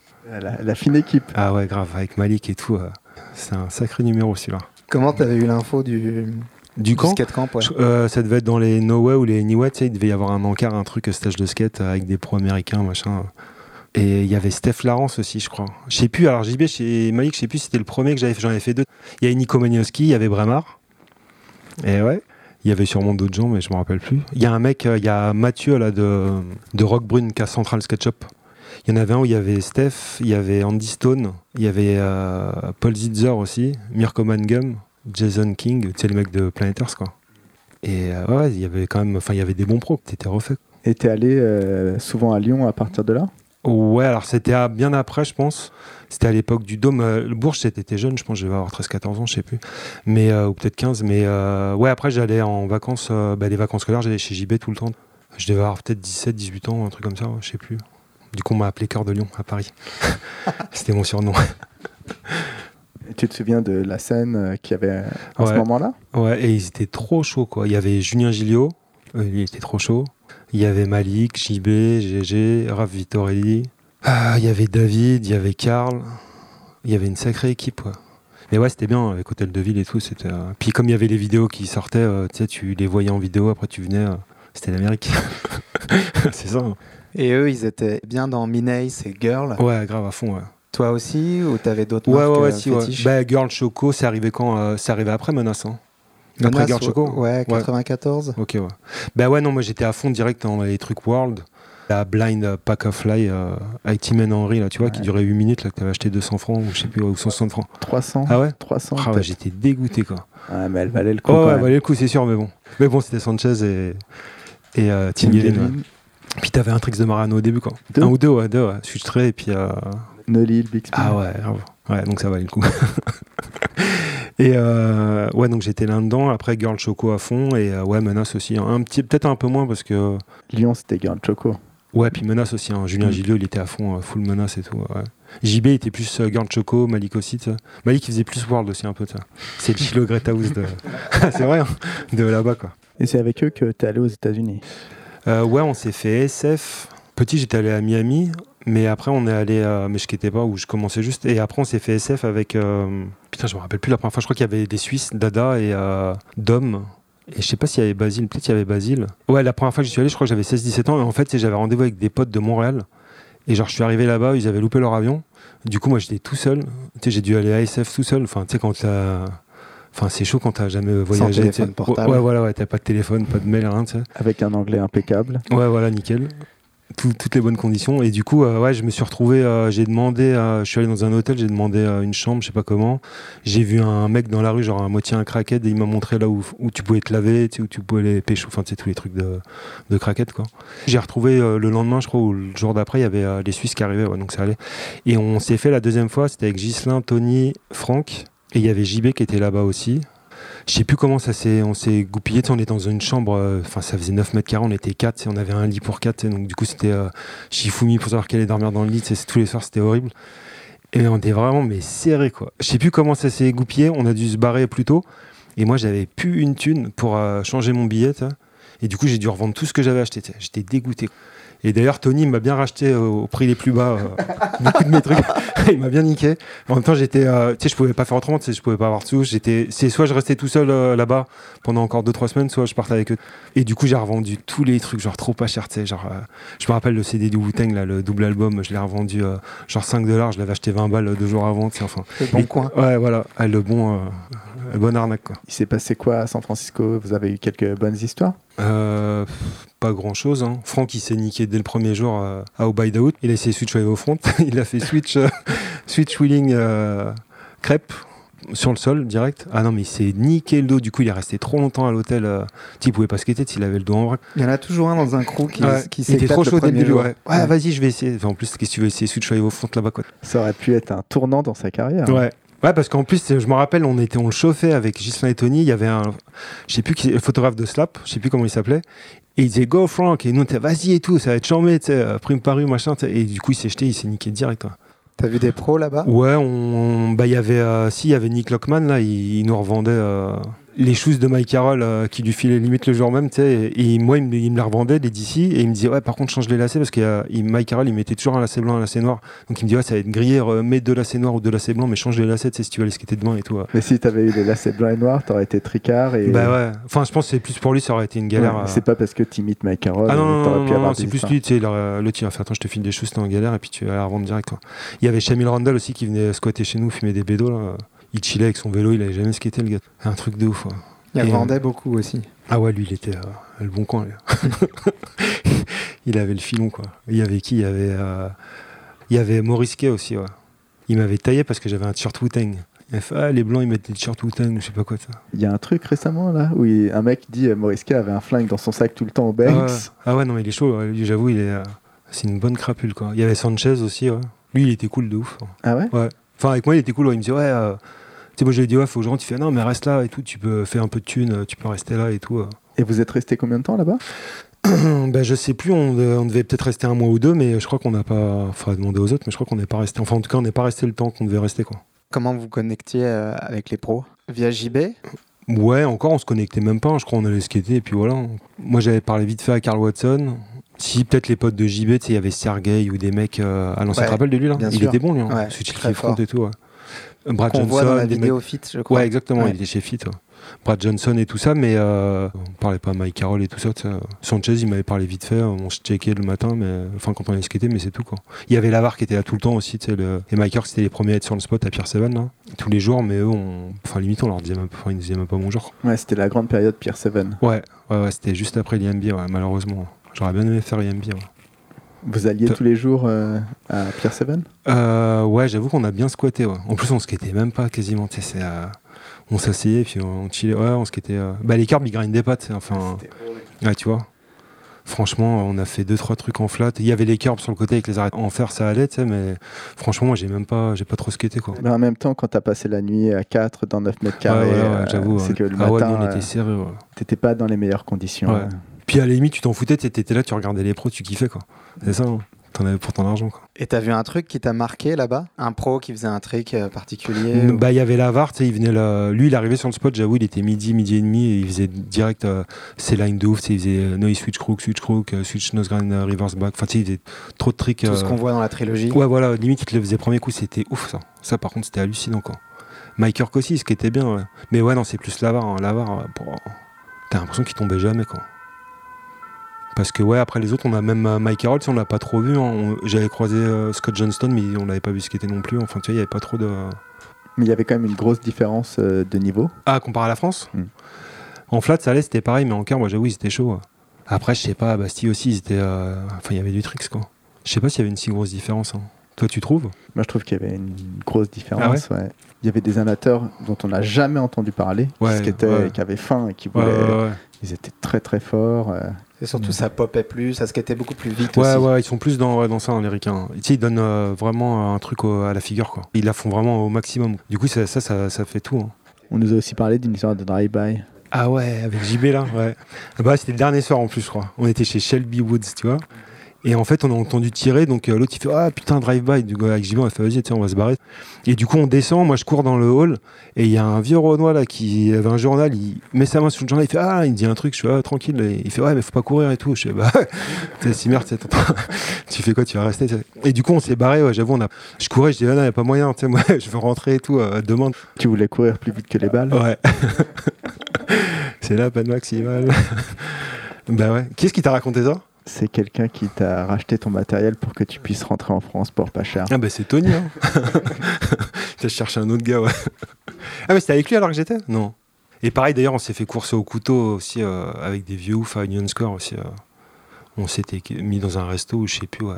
La, la fine équipe. Ah ouais grave, avec Malik et tout. euh, c'est un sacré numéro celui-là. Comment t'avais eu l'info du, camp skate camp ouais. Euh, ça devait être dans les No Way ou les Anyway, tu sais, il devait y avoir un encart, un truc, stage de skate euh, avec des pros américains, machin. Et il y avait Steph Larence aussi, je crois. Je sais plus, alors JB chez Malik, je sais plus c'était le premier que j'avais fait, j'en avais fait deux. Il y avait Nico Magnowski, il y avait Bremar. Et ouais, il y avait sûrement d'autres gens, mais je me rappelle plus. Il y a un mec, euh, il y a Mathieu là de, de Rock Brune qui a Central Sketchup. Il y en avait un où il y avait Steph, il y avait Andy Stone, il y avait euh, Paul Zitzer aussi, Mirko Mangum, Jason King, tu sais, les mecs de Planet Earth, quoi. Et euh, ouais, il y avait quand même, enfin, il y avait des bons pros, t'étais refait. Et t'es allé euh, souvent à Lyon à partir de là? Ouais, alors c'était bien après, je pense. C'était à l'époque du Dôme. Le Bourges, c'était jeune, je pense, je devais avoir 13-14 ans, je sais plus. Mais, euh, ou peut-être 15. Mais ouais, après, j'allais en vacances, bah, les vacances scolaires, j'allais chez JB tout le temps. Je devais avoir peut-être 17-18 ans, un truc comme ça, ouais, je sais plus. Du coup, on m'a appelé Cœur de Lion à Paris. c'était mon surnom. Et tu te souviens de la scène euh, qu'il y avait à ce moment-là? Ouais, et ils étaient trop chauds, quoi. Il y avait Julien Gilliot, euh, il était trop chaud. Il y avait Malik, JB, GG, Raph Vittorelli. Ah, il y avait David, il y avait Karl. Il y avait une sacrée équipe, quoi. Mais ouais, c'était bien avec Hôtel de Ville et tout. C'était. euh, Puis comme il y avait les vidéos qui sortaient, euh, tu sais, tu les voyais en vidéo, après tu venais. C'était l'Amérique. C'est ça. hein. Et eux, ils étaient bien dans Minace et Girl. Ouais, grave à fond, ouais. Toi aussi Ou t'avais d'autres Ouais, marques ouais, ouais, euh, si, ouais. fétiches Bah, Girl Choco, c'est arrivé quand euh, C'est arrivé après Menace, hein. Après Menace, Girl Choco Ouais, 94. Ok, ouais. Bah ouais, non, moi j'étais à fond direct dans les trucs World. La Blind Pack of Fly euh, avec Tim and Henry, là, tu vois, qui durait 8 minutes, là, que t'avais acheté 200 francs ou je sais plus, ou 160 francs. 300 Ah ouais 300 Ah ouais, j'étais dégoûté, quoi. Ouais, mais elle valait le coup. Oh, ouais, même. valait le coup, c'est sûr, mais bon. Mais bon, c'était Sanchez et, et euh, Tim. Puis t'avais un tricks de Marano au début, quoi. Deux Un ou deux, ouais, deux, ouais. Filtré, et puis. euh, Nolly, Big Spin. Ah ouais. Ouais, donc ça valait le coup. et euh, ouais, donc j'étais là-dedans. Après, Girl Choco à fond. Et euh, ouais, Menace aussi. Un petit, peut-être un peu moins parce que. Lyon, c'était Girl Choco. Ouais, puis Menace aussi. hein. Julien Mm. Gillot, il était à fond, euh, full Menace et tout. Ouais. JB était plus euh, Girl Choco, Malik aussi. tu sais. Malik, il faisait plus World aussi un peu. tu sais. C'est le Chilo Greta House de. c'est vrai, hein, de là-bas, quoi. Et c'est avec eux que t'es allé aux États-Unis. Euh, ouais, on s'est fait SF. Petit, j'étais allé à Miami. Mais après, on est allé à. Mais je quittais pas, où je commençais juste. Et après, on s'est fait SF avec. euh, Putain, je me rappelle plus la première fois. Je crois qu'il y avait des Suisses, Dada et euh, Dom. Et je sais pas s'il y avait Basile. Peut-être qu'il y avait Basile. Ouais, la première fois que j'y suis allé, je crois que j'avais 16-17 ans. Et en fait, j'avais rendez-vous avec des potes de Montréal. Et genre, je suis arrivé là-bas, ils avaient loupé leur avion. Du coup, moi, j'étais tout seul. Tu sais, j'ai dû aller à SF tout seul. Enfin, tu sais, quand t'as. Enfin, c'est chaud quand t'as jamais voyagé. tu sais. téléphone portable. Ouais, voilà, ouais, t'as pas de téléphone, pas de mail, rien, tu sais. Avec un anglais impeccable. Ouais, voilà, nickel. Tout- toutes les bonnes conditions. Et du coup, euh, ouais, je me suis retrouvé, euh, j'ai demandé, euh, je suis allé dans un hôtel, j'ai demandé une chambre, je sais pas comment. J'ai vu un mec dans la rue, genre à moitié un craquette, et il m'a montré là où, où tu pouvais te laver, tu sais, où tu pouvais les pêcher, enfin, tu sais, tous les trucs de, de quoi. J'ai retrouvé le lendemain, je crois, ou le jour d'après, il y avait les Suisses qui arrivaient, ouais, donc ça allait. Et on s'est fait la deuxième fois, c'était avec Ghislain, Tony, Franck, et il y avait JB qui était là-bas aussi. Je sais plus comment ça s'est, on s'est goupillé. On était dans une chambre, euh, enfin ça faisait 9 mètres carrés, on était 4, on avait un lit pour 4, donc du coup c'était euh, Shifumi pour savoir qu'elle allait dormir dans le lit, tous les soirs c'était horrible. Et on était vraiment mais serré quoi. Je sais plus comment ça s'est goupillé, on a dû se barrer plus tôt. Et moi j'avais plus une thune pour euh, changer mon billet. Et du coup j'ai dû revendre tout ce que j'avais acheté. J'étais dégoûté. Et d'ailleurs Tony m'a bien racheté euh, au prix les plus bas euh, beaucoup de mes trucs. Il m'a bien niqué. En même temps j'étais, euh, tu sais je pouvais pas faire autrement, tu sais je pouvais pas avoir de sous. J'étais, c'est soit je restais tout seul là-bas pendant encore 2-3 semaines, soit je partais avec eux. Et du coup j'ai revendu tous les trucs genre trop pas cher. tu sais, Genre, je me rappelle le CD du Wu-Tang là, le double album, je l'ai revendu genre 5 dollars. Je l'avais acheté 20 balles deux jours avant. Enfin, Le bon Et- coin. Ouais, voilà, Ah, le bon, le bon arnaque quoi. Il s'est passé quoi à San Francisco? Vous avez eu quelques bonnes histoires? Euh, pas grand chose. Hein. Franck il s'est niqué dès le premier jour euh, à Au By the Out. Il a essayé switch wave au front. il a fait switch, euh, switch wheeling euh, crêpe sur le sol direct. Ah non mais il s'est niqué le dos. Du coup il est resté trop longtemps à l'hôtel. Euh, il pouvait pas skater s'il avait le dos en vrac. Il y en a toujours un dans un crew qui, Ouais, qui il était s'éclate trop le chaud premier début. jour. Ouais, ouais vas-y je vais essayer. Enfin, en plus qu'est-ce que tu veux essayer switch wave au front là-bas quoi. Ça aurait pu être un tournant dans sa carrière. Ouais. Ouais, parce qu'en plus, je me rappelle, on, était, on le chauffait avec Gislain et Tony. Il y avait un, je sais plus qui, photographe de Slap, je sais plus comment il s'appelait. Et il disait Go Frank. Et nous, on était vas-y et tout, ça va être chambé, tu sais, euh, prime paru, machin. Et du coup, il s'est jeté, il s'est niqué direct. quoi. T'as vu des pros là-bas? Ouais, on, bah, il y avait, euh, si, il y avait Nick Lockman, là, il, il nous revendait euh, les shoes de Mike Carroll euh, qui lui filaient limite le jour même, tu sais. Et, et moi, il me, il me les revendait, les d'ici. Et il me disait, ouais, par contre, change les lacets parce que Mike Carroll, il mettait toujours un lacet blanc, un lacet noir. Donc il me dit, ouais, ça va être grillé, mets deux lacets noirs ou deux lacets blancs, mais change les lacets, si tu veux aller skater demain et tout. ouais. Mais si t'avais eu les lacets blancs et noirs, t'aurais été tricard. Et... Bah ouais, enfin je pense que c'est plus pour lui, ça aurait été une galère. Ouais, euh. C'est pas parce que t'imites Mike Carroll. Ah non, non, non, non, c'est plus lui, tu sais, le, tien, fait attends, je te file des choses, t'es en galère, et puis tu vas la revendre direct. Quoi. Il y avait Shamil Randall aussi qui venait squatter chez nous, fumer des bédos. Là. Il chillait avec son vélo, il avait jamais skaté le gars. Un truc de ouf. quoi. Il Et, vendait beaucoup aussi. Ah ouais, lui, il était euh, le bon coin. lui. il avait le filon, quoi. Il y avait qui? Il y avait, euh, il y avait Maurice Kay aussi, ouais. Il m'avait taillé parce que j'avais un t-shirt fait, ah, les blancs, ils mettent des t-shirts Wu-Tang, je sais pas quoi, ça. Il y a un truc récemment là où il- un mec dit euh, Maurice Kay avait un flingue dans son sac tout le temps au Ah Banks. ouais. Ah ouais, non, mais il est chaud, ouais. j'avoue, il est. euh, c'est une bonne crapule, quoi. Il y avait Sanchez aussi, ouais. Lui, il était cool de ouf. hein. Ah ouais Enfin, avec moi, il était cool. ouais. Il me disait, ouais, euh, sais, moi, je lui ai dit, ouais, faut que je rentre. Il fait, non, mais reste là et tout. Tu peux faire un peu de thunes, tu peux rester là et tout. euh. Et vous êtes resté combien de temps là-bas? Ben, je sais plus, on, de- on devait peut-être rester un mois ou deux, mais je crois qu'on n'a pas. Faudrait demander aux autres, mais je crois qu'on n'est pas resté. Enfin, en tout cas, on n'est pas resté le temps qu'on devait rester, quoi. Comment vous connectiez euh, avec les pros? Via JB Ouais, encore, on se connectait même pas. hein. Je crois qu'on allait skater et puis voilà. Moi, j'avais parlé vite fait à Carl Watson. Si, peut-être les potes de JB, tu sais, il y avait Sergey ou des mecs. euh, à l'ancien Ouais, te rappelles de lui, là? Il sûr. était bon, lui. Hein. Ouais, Celui qui très fait front fort. et tout, ouais. Brad Qu'on Johnson, voit dans la vidéo Fit, je crois. Ouais, exactement, Ouais. il était chez Fit. ouais. Brad Johnson et tout ça, mais euh, on parlait pas à Mike Carroll et tout ça. Sanchez, il m'avait parlé vite fait, on se checkait le matin, mais enfin quand on allait skater, mais c'est tout quoi. Il y avait Lavar qui était là tout le temps aussi, tu sais, le... et Mike Carroll c'était les premiers à être sur le spot à Pierre Seven, là, tous les jours, mais eux, on... enfin limite on leur disait même, enfin, ils disaient même pas bonjour. Ouais, c'était la grande période Pierre Seven. Ouais, ouais, ouais, c'était juste après l'IMB, ouais, malheureusement. J'aurais bien aimé faire l'IMB. Ouais. Vous alliez tous les jours euh, à Pierre Seven? Euh, ouais, j'avoue qu'on a bien squatté. Ouais. En plus, on skatait même pas quasiment. tu sais, c'est, euh, on s'asseyait puis on chillait. Ouais, on skatait. euh, Bah, les carbs, ils grindaient pas. tu sais, Enfin, ouais, tu vois. Franchement, on a fait deux trois trucs en flat. Il y avait les curbs sur le côté avec les arrêts en fer, ça allait, tu sais, mais franchement, moi, j'ai même pas, j'ai pas trop skaté quoi. Mais en même temps, quand t'as passé la nuit à 4 dans 9 mètres carrés, ouais, ouais, euh, j'avoue. c'est que le ah matin, nous, on était sérieux. ouais. t'étais pas dans les meilleures conditions. Puis à la limite, tu t'en foutais, t'étais là, tu regardais les pros, tu kiffais quoi. C'est ça. hein. T'en avais pour ton argent quoi. Et t'as vu un truc qui t'a marqué là-bas? Un pro qui faisait un trick euh, particulier Bah, il y avait Lavar, tu sais, il venait là. Lui, il arrivait sur le spot, j'avoue, il était midi, midi et demi, et il faisait direct euh, ses lines de ouf, il faisait euh, noise switch crook, switch crook, euh, switch nose grind, euh, reverse back. Enfin, tu sais, il faisait trop de tricks. Tout ce qu'on voit dans la trilogie. Ouais, voilà, limite, il te le faisait premier coup, c'était ouf ça. Ça, par contre, c'était hallucinant quoi. Mike Kirk aussi, ce qui était bien, ouais. Mais ouais, non, c'est plus Lavar. Hein. Lavar, pour- t'as l'impression qu'il tombait jamais quoi. Parce que ouais, après les autres, on a même euh, Mike Harold, on l'a pas trop vu. hein. J'avais croisé euh, Scott Johnston, mais on l'avait pas vu ce qu'il était non plus. Enfin, tu vois, il y avait pas trop de. Mais il y avait quand même une grosse différence euh, de niveau. Ah, comparé à la France Mm. En flat, ça allait, c'était pareil, mais en quart, moi j'avoue, c'était chaud. Après, je sais pas, à Bastille aussi, ils étaient. euh, Enfin, il y avait du tricks, quoi. Je sais pas s'il y avait une si grosse différence. hein. Toi, tu trouves Moi, je trouve qu'il y avait une grosse différence. ouais. Il y avait des amateurs dont on n'a jamais entendu parler, Ouais, qui, étaient, ouais. qui avaient faim et qui voulaient. ouais, ouais. Ils étaient très très forts. euh. Et surtout, ça popait plus, ça skatait beaucoup plus vite Ouais, aussi. ouais, ils sont plus dans, ouais, dans ça, hein, les ricains. Tu sais, ils donnent euh, vraiment un truc au- à la figure, quoi. Ils la font vraiment au maximum. Du coup, ça, ça, ça, ça fait tout. hein. On nous a aussi parlé d'une histoire de drive-by. Ah ouais, avec JB là, ouais. Bah, c'était le dernier soir en plus, je crois. On était chez Shelby Woods, tu vois. Et en fait, on a entendu tirer, donc euh, l'autre il fait Ah putain, drive-by. Du coup, avec JB, on a fait Vas-y, on va se barrer. Et du coup, on descend, moi je cours dans le hall, et il y a un vieux Renoir là qui avait un journal, il met sa main sur le journal, il fait Ah, il me dit un truc, je suis ah, tranquille. Et il fait Ouais, mais faut pas courir et tout. Je fais Bah, t'es si merde, tu fais quoi, tu vas rester. Et du coup, on s'est barré, ouais, j'avoue, on a... je courais, je dis Ah non, y a pas moyen, tu sais, moi je veux rentrer et tout, euh, demande. Tu voulais courir plus vite que les balles Ouais. C'est la peine maximale. bah ouais. Qui est-ce qui t'a raconté ça C'est quelqu'un qui t'a racheté ton matériel pour que tu puisses rentrer en France pour pas cher. Ah bah c'est Tony. Hein. je cherché un autre gars, ouais. Ah mais c'était avec lui alors que j'étais? Non. Et pareil d'ailleurs, on s'est fait courser au couteau aussi euh, avec des vieux ouf à Union Score aussi. euh. On s'était mis dans un resto ou je sais plus. Ouais.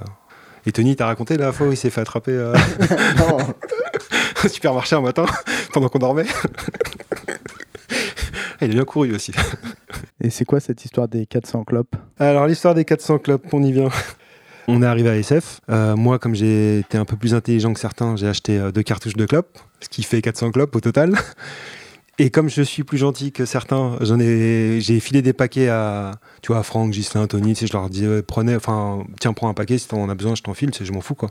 Et Tony, t'as raconté la fois où il s'est fait attraper euh, au supermarché un matin pendant qu'on dormait? Il a bien couru aussi. Et c'est quoi cette histoire des 400 clopes Alors l'histoire des 400 clubs, on y vient. On est arrivé à SF. Euh, moi, comme j'ai été un peu plus intelligent que certains, j'ai acheté euh, deux cartouches de clopes, ce qui fait 400 clopes au total. Et comme je suis plus gentil que certains, j'en ai, j'ai filé des paquets à, tu vois, à Franck, Gislain, Tony, tu sais, je leur dis, prenez, enfin, tiens, prends un paquet, si t'en as besoin, je t'en file, tu sais, je m'en fous, quoi.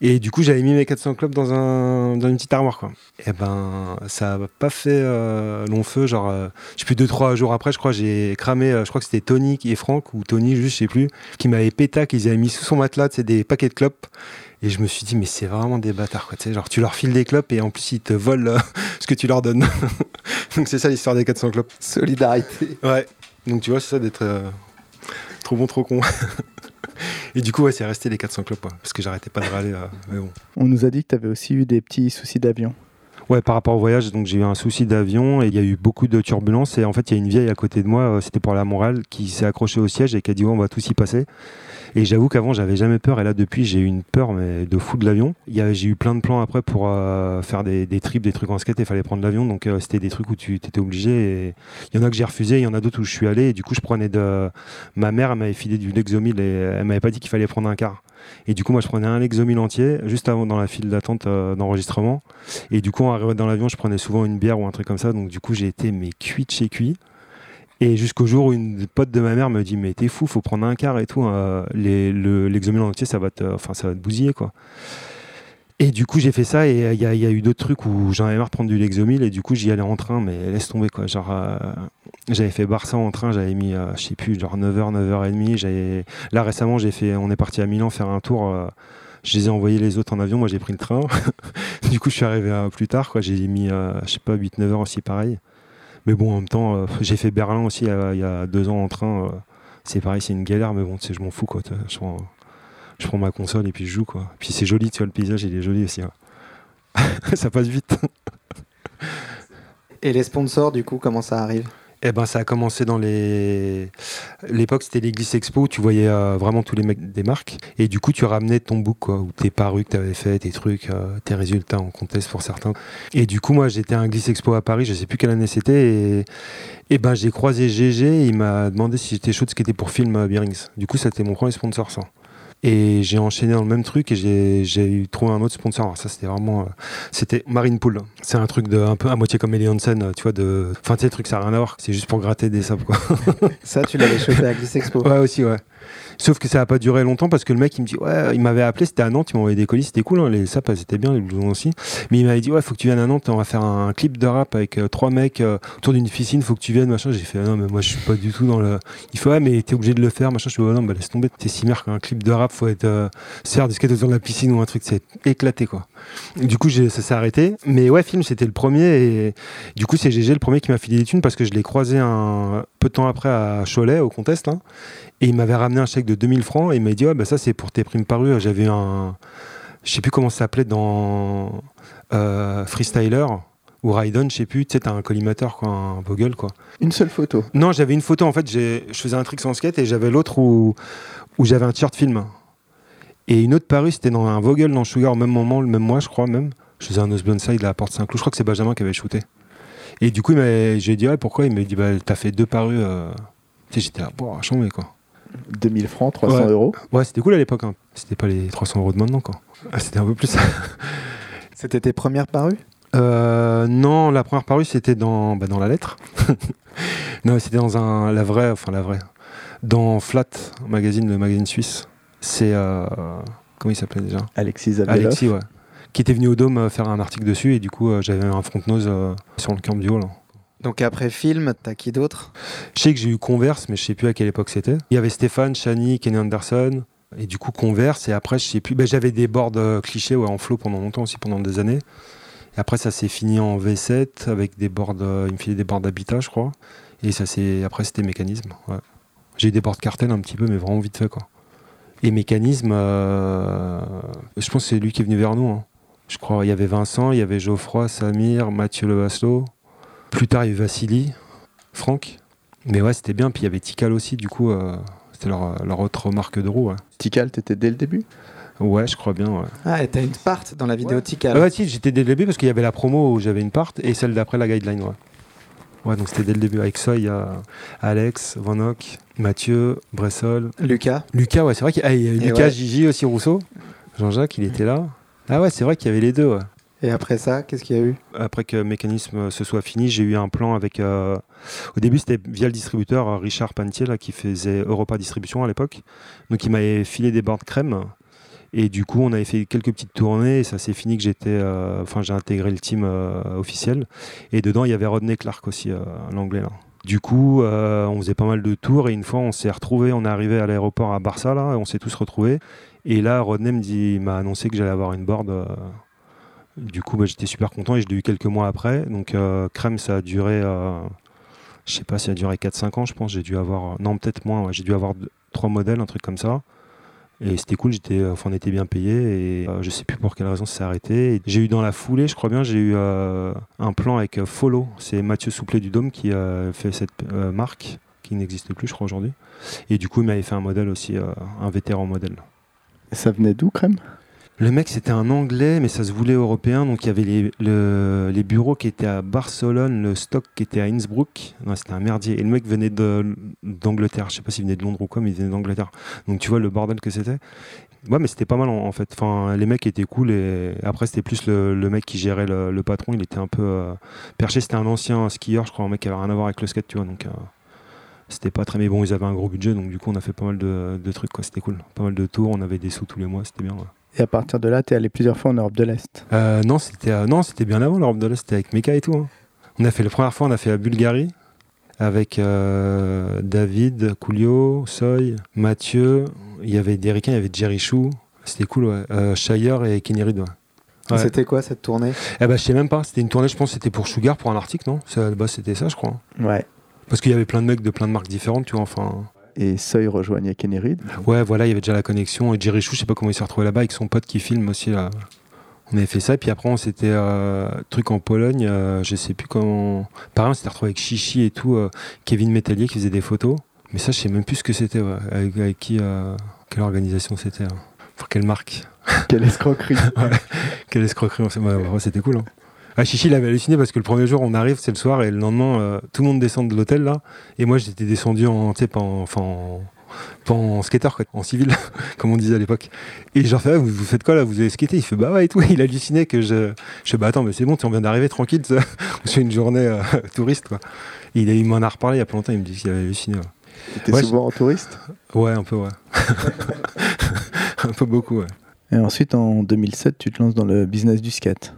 Et du coup, j'avais mis mes 400 clopes dans, un, dans une petite armoire, quoi. Et ben, ça a pas fait euh, long feu, genre, euh, je sais plus, deux, trois jours après, je crois, j'ai cramé, euh, je crois que c'était Tony et Franck, ou Tony, je sais plus, qui m'avaient péta, qu'ils avaient mis sous son matelas, tu sais, des paquets de clopes. Et je me suis dit, mais c'est vraiment des bâtards, quoi. Tu sais, genre, tu leur files des clopes et en plus, ils te volent euh, ce que tu leur donnes. Donc, c'est ça l'histoire des 400 clopes. Solidarité. Ouais. Donc, tu vois, c'est ça d'être euh, trop bon, trop con. et du coup, ouais, c'est resté les 400 clopes, quoi, parce que j'arrêtais pas de râler. euh, mais bon. On nous a dit que tu avais aussi eu des petits soucis d'avion. Ouais, par rapport au voyage, donc j'ai eu un souci d'avion et il y a eu beaucoup de turbulences. Et en fait, il y a une vieille à côté de moi, c'était pour à Montréal, qui s'est accrochée au siège et qui a dit ouais, on va tous y passer. Et j'avoue qu'avant, j'avais jamais peur. Et là, depuis, j'ai eu une peur mais de fou de l'avion. J'ai eu plein de plans après pour euh, faire des, trips, des trucs en skate. Il fallait prendre l'avion. Donc, euh, c'était des trucs où tu étais obligé. Il y en a que j'ai refusé, il y en a d'autres où je suis allé. Et du coup, je prenais de. Ma mère, m'avait filé du Lexomil et elle m'avait pas dit qu'il fallait prendre un quart. Et du coup, moi, je prenais un Lexomil entier, juste avant dans la file d'attente euh, d'enregistrement. Et du coup, en arrivant dans l'avion, je prenais souvent une bière ou un truc comme ça. Donc, du coup, j'ai été mais cuit de chez cuit. Et jusqu'au jour où une pote de ma mère me dit Mais t'es fou, faut prendre un quart et tout. hein. Les- le- L'exomil entier, ça va, te, enfin, ça va te bousiller, quoi. Et du coup, j'ai fait ça. Et euh, il y, y a eu d'autres trucs où j'en avais marre de prendre du Lexomil. Et du coup, j'y allais en train, mais laisse tomber, quoi. Genre, euh, j'avais fait Barça en train, j'avais mis, euh, je sais plus, genre 9h, 9h30. J'avais... Là, récemment, j'ai fait, on est parti à Milan faire un tour. euh, je les ai envoyés les autres en avion, moi j'ai pris le train. du coup, je suis arrivé euh, plus tard, quoi. J'ai mis, je sais pas, 8-9 heures aussi, pareil. Mais bon, en même temps, euh, j'ai fait Berlin aussi euh, il y a deux ans en train. euh, c'est pareil, c'est une galère, mais bon, tu sais, je m'en fous, quoi. je prends ma console et puis je joue, quoi. Puis c'est joli, tu vois, le paysage, il est joli aussi. hein. ça passe vite. Et les sponsors, du coup, comment ça arrive? Eh ben, ça a commencé dans les. L'époque, c'était l'Église Expo où tu voyais euh, vraiment tous les mecs des marques. Et du coup, tu ramenais ton book, quoi, ou tes parues que tu avais fait, tes trucs, euh, tes résultats en contest pour certains. Et du coup, moi, j'étais à un Église Expo à Paris, je sais plus quelle année c'était. Et, ben, j'ai croisé GG il m'a demandé si j'étais chaud de ce qui était pour film euh, Bearings. Du coup, c'était mon premier sponsor, ça. Et j'ai enchaîné dans le même truc et j'ai- trouvé un autre sponsor. Alors ça, c'était vraiment. euh, c'était Marine Pool. C'est un truc de, un peu à moitié comme Ellie Hansen, euh, tu vois. de Enfin, tu sais, le truc, ça n'a rien à voir. C'est juste pour gratter des sables, quoi. Ça, tu l'avais chopé à Gliss Expo. Ouais, aussi, ouais. Sauf que ça n'a pas duré longtemps parce que le mec, il me dit, ouais, il m'avait appelé, c'était à Nantes, il m'a envoyé des colis, c'était cool, hein, les sapes, étaient bien, les blousons aussi. Mais il m'avait dit, ouais, faut que tu viennes à Nantes, on va faire un clip de rap avec euh, trois mecs euh, autour d'une piscine, faut que tu viennes, machin. J'ai fait, non, mais moi, je suis pas du tout dans le. Il fait, ouais, mais t'es obligé de le faire, machin. Je suis, ouais, non, bah laisse tomber, t'es si merde qu'un clip de rap, faut être. Euh, se du autour de la piscine ou un truc, c'est éclaté, quoi. Du coup, ça s'est arrêté. Mais ouais, film, c'était le premier et du coup, c'est GG le premier qui m'a filé des thunes parce que je l'ai croisé un, peu de temps après à Cholet, au Contest, là, et il m'avait ramené un chèque de 2000 francs, et il m'a dit, ouais, bah, ça c'est pour tes primes parues. J'avais un, je sais plus comment ça s'appelait dans euh, Freestyler ou Raiden, je sais plus, tu sais, t'as un collimateur, quoi, un Vogel, quoi. Une seule photo. Non, j'avais une photo, en fait, je faisais un trick sans skate, et j'avais l'autre où, où j'avais un t-shirt film. Et une autre parue, c'était dans un Vogel dans Sugar, au même moment, le même mois, je crois, même. Je faisais un Osborne Side à la Porte Saint-Cloud, je crois que c'est Benjamin qui avait shooté. Et du coup, j'ai dit, ouais, pourquoi? Il m'a dit, bah, t'as fait deux parues. euh. Tu sais, j'étais là, bon, chambé, quoi. 2000 francs, 300 Ouais. euros. Ouais, c'était cool à l'époque, hein. C'était pas les 300 euros de maintenant, quoi. Ah, c'était un peu plus. C'était tes premières parues? Euh, non, la première parue, c'était dans, bah, dans la lettre. non, c'était dans un, la vraie, enfin la vraie, dans Flat, magazine, le magazine suisse. C'est, euh, comment il s'appelait déjà? Alexis. Alexis, ouais. Qui était venu au Dôme euh, faire un article dessus, et du coup, euh, j'avais un front-nose euh, sur le camp du haut, là. Donc après film, t'as qui d'autre? Je sais que j'ai eu Converse, mais je sais plus à quelle époque c'était. Il y avait Stéphane, Shani, Kenny Anderson, et du coup Converse, et après, je sais plus. Ben, j'avais des boards euh, clichés ouais, en flow pendant longtemps aussi, pendant des années. Et après, ça s'est fini en V7 avec des boards. euh, il me des boards d'habitat, je crois. Et ça c'est après, c'était mécanisme. J'ai eu des boards cartel un petit peu, mais vraiment vite fait, quoi. Et mécanisme, euh, je pense que c'est lui qui est venu vers nous. hein. Je crois il y avait Vincent, il y avait Geoffroy, Samir, Mathieu Levaslo. Plus tard, il y a eu Vassili, Franck. Mais ouais, c'était bien. Puis il y avait Tikal aussi, du coup, euh, c'était leur, leur autre marque de roue. Ouais, Tikal, t'étais dès le début? Ouais, je crois bien. Ouais, Ah, et t'as une part dans la vidéo Tikal. Ah ouais, si, j'étais dès le début parce qu'il y avait la promo où j'avais une part et celle d'après la guideline. Ouais, ouais donc c'était dès le début. Avec ça, il y a Alex, Van Hock, Mathieu, Bressol, Lucas Lucas. Ouais, c'est vrai qu'il y a, y Lucas, ouais. Gigi aussi, Rousseau. Jean-Jacques, il était là. Ah ouais, c'est vrai qu'il y avait les deux. Ouais. Et après ça, qu'est-ce qu'il y a eu? Après que Mécanisme se soit fini, j'ai eu un plan avec. euh, au début, c'était via le distributeur euh, Richard Pantier, là, qui faisait Europa Distribution à l'époque. Donc, il m'avait filé des boards crème. Et du coup, on avait fait quelques petites tournées. Et ça s'est fini que j'étais. euh, Enfin, j'ai intégré le team officiel. Et dedans, il y avait Rodney Clark aussi, l'anglais. Du coup, on faisait pas mal de tours. Et une fois, on s'est retrouvés. On est arrivé à l'aéroport à Barça, là. On s'est tous retrouvés. Et là, Rodney m'a annoncé que j'allais avoir une board. Euh, du coup, bah, j'étais super content et je l'ai eu quelques mois après. Donc, euh, Crème, ça a duré, euh, je sais pas, ça a duré 4-5 ans, je pense. J'ai dû avoir, non, peut-être moins, j'ai dû avoir trois modèles, un truc comme ça. Et c'était cool, j'étais, enfin, on était bien payé et euh, je sais plus pour quelle raison ça s'est arrêté. J'ai eu dans la foulée, je crois bien, j'ai eu euh, un plan avec euh, Follow. C'est Mathieu Souplet du Dôme qui a fait cette euh, marque qui n'existe plus, je crois, aujourd'hui. Et du coup, il m'avait fait un modèle aussi, euh, un vétéran modèle. Ça venait d'où, Crème? Le mec, c'était un anglais, mais ça se voulait européen. Donc, il y avait les, le- les bureaux qui étaient à Barcelone, le stock qui était à Innsbruck. Non, c'était un merdier. Et le mec venait d'Angleterre. Je sais pas s'il venait de Londres ou quoi, mais il venait d'Angleterre. Donc, tu vois le bordel que c'était. Ouais, mais c'était pas mal en, fait. Enfin, les mecs étaient cool. Et après, c'était plus le, le mec qui gérait le, patron. Il était un peu euh, perché. C'était un ancien skieur, je crois, un mec qui avait rien à voir avec le skate, tu vois. Donc, euh, c'était pas très. Mais bon, ils avaient un gros budget. Donc, du coup, on a fait pas mal de, de trucs, quoi. C'était cool. Pas mal de tours. On avait des sous tous les mois. C'était bien. Et à partir de là, t'es allé plusieurs fois en Europe de l'Est. Euh, non, c'était euh, non, c'était bien avant l'Europe de l'Est, c'était avec Meka et tout. hein. On a fait la première fois, on a fait la Bulgarie avec euh, David, Coulio, Soy, Mathieu. Il y avait des Ricains, il y avait Jerry Chou. C'était cool, ouais. Euh, Shire et Kenny Reed, ouais. Ouais. C'était quoi cette tournée? Eh ben, je sais même pas. C'était une tournée, je pense, que c'était pour Sugar pour un article, non? Ça, bah, c'était ça, je crois. Ouais. Parce qu'il y avait plein de mecs de plein de marques différentes, tu vois. Enfin, Et Seuil rejoignait Kenny Reed. ouais, voilà, il y avait déjà la connexion. Et Jerry Chou, je sais pas comment il s'est retrouvé là-bas avec son pote qui filme aussi là. On avait fait ça, et puis après on s'était euh, truc en Pologne, euh, je sais plus comment. Pareil, on s'était retrouvé avec Chichi et tout, euh, Kevin Métallier qui faisait des photos. Mais ça, je sais même plus ce que c'était, ouais. avec, avec qui, euh, quelle organisation c'était, hein. pour quelle marque, Quelle escroquerie quelle escroquerie. on ouais, ouais, c'était cool. Hein. Ah, Chichi, il avait halluciné parce que le premier jour, on arrive, c'est le soir, et le lendemain, euh, tout le monde descend de l'hôtel là, et moi j'étais descendu en, tu sais, pas en, enfin, en, pas en skater, quoi, en civil, comme on disait à l'époque. Et genre, fait, Ah, vous, vous faites quoi là? Vous avez skaté Il fait bah ouais et tout. Il hallucinait que je. Je fais bah attends, mais c'est bon, tu on vient d'arriver tranquille, ça. c'est une journée euh, touriste quoi. Et il m'en a reparlé il y a pas longtemps, il me dit qu'il avait halluciné. Ouais, T'étais Ouais, souvent en touriste? Ouais, un peu, ouais. un peu beaucoup, ouais. Et ensuite, en 2007, tu te lances dans le business du skate.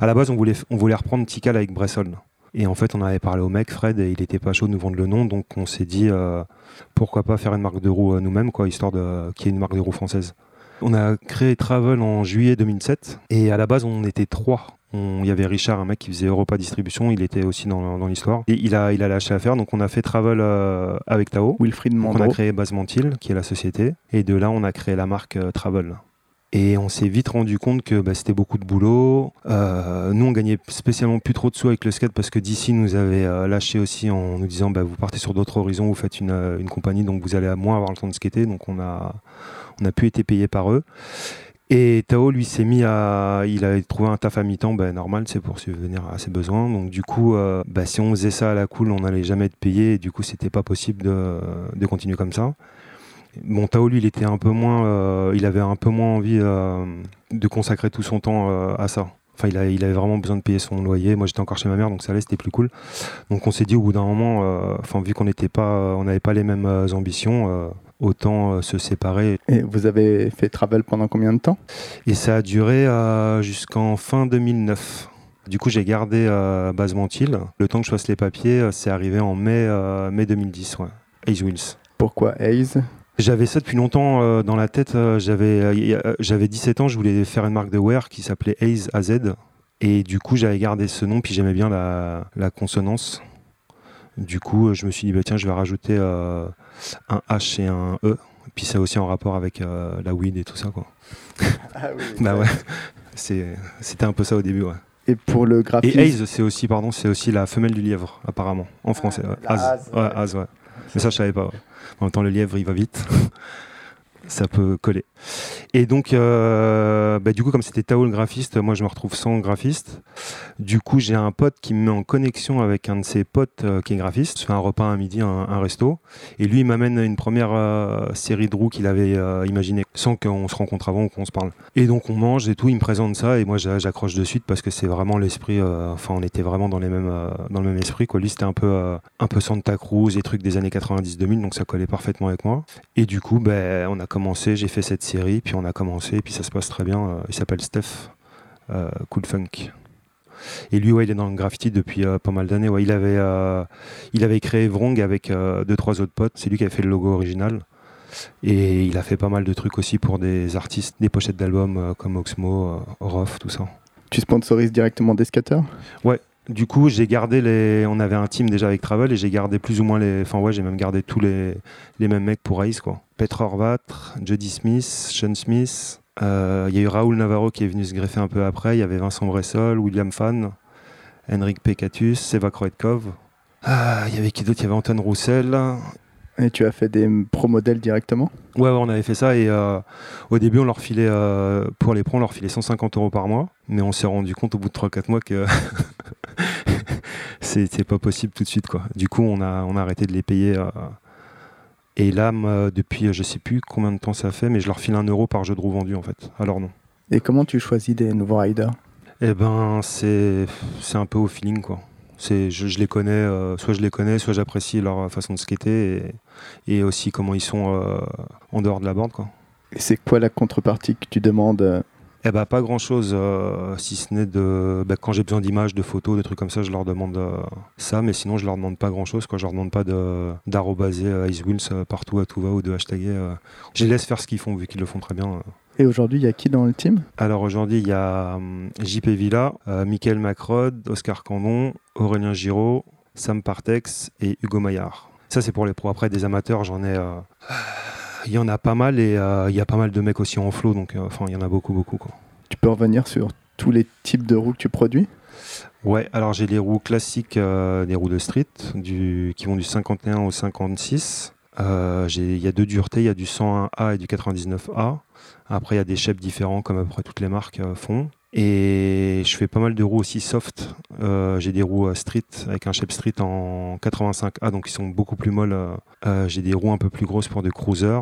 À la base, on voulait, on voulait reprendre Tikal avec Bressol. Et en fait, on avait parlé au mec, Fred, et il était pas chaud de nous vendre le nom, donc on s'est dit euh, pourquoi pas faire une marque de roue euh, nous-mêmes, quoi, histoire de qu'il y ait une marque de roue française. On a créé Travel en juillet 2007, et à la base, on était trois. Il y avait Richard, un mec qui faisait Europa Distribution, il était aussi dans, dans l'histoire. Et il a, il a lâché l'affaire, donc on a fait Travel euh, avec Tao. Wilfried Donc on a Mandro. créé Basementil, qui est la société, et de là on a créé la marque euh, Travel. Et on s'est vite rendu compte que bah, c'était beaucoup de boulot. Euh, nous, on gagnait spécialement plus trop de sous avec le skate parce que DC nous avait euh, lâché aussi en nous disant bah, vous partez sur d'autres horizons, vous faites une, euh, compagnie, donc vous allez moins avoir le temps de skater. Donc on a, on a pu été payé par eux. Et Tao, lui, s'est mis à. Il a trouvé un taf à mi-temps, ben, normal, c'est pour subvenir à ses besoins. Donc, du coup, euh, bah, si on faisait ça à la cool, on n'allait jamais être payé. Du coup, c'était pas possible de, de continuer comme ça. Bon, Tao, lui, il était un peu moins. euh, il avait un peu moins envie euh, de consacrer tout son temps euh, à ça. Enfin, il, a- il avait vraiment besoin de payer son loyer. Moi, j'étais encore chez ma mère, donc ça allait, c'était plus cool. Donc, on s'est dit au bout d'un moment, enfin, vu qu'on n'était pas, on n'avait pas les mêmes ambitions, autant se séparer Et vous avez fait Travel pendant combien de temps? Et ça a duré jusqu'en fin 2009. Du coup, j'ai gardé Basementil. Le temps que je fasse les papiers, c'est arrivé en mai, mai 2010, ouais. Ace Wheels. Pourquoi Hayes J'avais ça depuis longtemps euh, dans la tête. euh, j'avais, euh, y a- euh, j'avais 17 ans, je voulais faire une marque de wear qui s'appelait Ace AZ. Et du coup, j'avais gardé ce nom, puis j'aimais bien la, la consonance. Du coup, je me suis dit, bah, tiens, je vais rajouter un H et un E. Puis c'est aussi en rapport avec la weed et tout ça, quoi. Ah oui. Bah ouais, c'est, c'était un peu ça au début, ouais. Et pour le graphisme Et Haze, c'est aussi, pardon, c'est aussi la femelle du lièvre, apparemment, en français. ouais. la Az. hase, Ouais, ouais. Mais ça, je savais pas. ouais. En même temps, le lièvre, il va vite. ça peut coller. Et donc, euh, bah, du coup, comme c'était Tao le graphiste, moi, je me retrouve sans graphiste. Du coup, j'ai un pote qui me met en connexion avec un de ses potes euh, qui est graphiste. Je fais un repas à midi, un, resto. Et lui, il m'amène une première euh, série de roues qu'il avait euh, imaginé sans qu'on se rencontre avant ou qu'on se parle. Et donc, on mange et tout. Il me présente ça et moi, j'a- j'accroche de suite parce que c'est vraiment l'esprit. Enfin, on était vraiment dans, les mêmes, dans le même esprit. Quoi. Lui, c'était un peu, un peu Santa Cruz et trucs des années 90-2000, donc ça collait parfaitement avec moi. Et du coup, ben, on a commencé, j'ai fait cette série, puis on a commencé, puis ça se passe très bien. Euh, Il s'appelle Steph, euh, Cool Funk. Et lui, ouais, il est dans le graffiti depuis euh, pas mal d'années. Ouais, il, avait, euh, il avait créé Vrong avec euh, deux, trois autres potes. C'est lui qui avait fait le logo original. Et il a fait pas mal de trucs aussi pour des artistes, des pochettes d'albums comme Oxmo, Orof, tout ça. Tu sponsorises directement des skateurs? Du coup, j'ai gardé les. On avait un team déjà avec Travel et j'ai gardé plus ou moins les. Enfin, ouais, j'ai même gardé tous les, les mêmes mecs pour Ace, quoi. Petre Horvat, Jody Smith, Sean Smith. Euh, Il y a eu Raoul Navarro qui est venu se greffer un peu après. Il y avait Vincent Bressol, William Fan, Henrik Pekatus, Seva Kroetkov. Ah, Il y avait qui d'autre? Il y avait Antoine Roussel. Et tu as fait des pro modèles directement? Ouais, ouais, on avait fait ça et euh, au début, on leur filait, euh, pour les pros, on leur filait 150 euros par mois. Mais on s'est rendu compte au bout de 3-4 mois que c'était pas possible tout de suite. Quoi. Du coup, on a, on a arrêté de les payer. euh, et là, depuis, je sais plus combien de temps ça fait, mais je leur file un euro par jeu de roue vendu en fait. Alors non. Et comment tu choisis des nouveaux riders? Eh ben, c'est c'est un peu au feeling quoi. C'est je, je les connais, euh, soit je les connais, soit j'apprécie leur façon de skater et, et aussi comment ils sont euh, en dehors de la bande quoi. Et c'est quoi la contrepartie que tu demandes Eh ben, pas grand chose, si ce n'est de. bah, quand j'ai besoin d'images, de photos, de trucs comme ça, je leur demande euh, ça, mais sinon je leur demande pas grand chose. Quoi. Je leur demande pas de, d'arrobaser euh, Ice Wheels euh, partout à tout va ou de hashtaguer. euh. Je les laisse faire ce qu'ils font vu qu'ils le font très bien. euh. Et aujourd'hui, il y a qui dans le team? Alors aujourd'hui, il y a hum, JP Villa, euh, Michael Macrod, Oscar Candon, Aurélien Giraud, Sam Partex et Hugo Maillard. Ça, c'est pour les pros. Après, des amateurs, j'en ai. Il y en a pas mal et euh, il y a pas mal de mecs aussi en flow, donc euh, enfin, il y en a beaucoup, beaucoup. Quoi. Tu peux revenir sur tous les types de roues que tu produis? Ouais, alors j'ai les roues classiques, euh, des roues de street, du, qui vont du 51 au 56. Euh, j'ai- Il y a deux duretés, il y a du 101A et du 99A. Après, il y a des shapes différents, comme à peu près toutes les marques font. Et je fais pas mal de roues aussi soft. Euh, j'ai des roues euh, street, avec un shape street en 85A, donc ils sont beaucoup plus molles. euh. J'ai des roues un peu plus grosses pour des cruisers.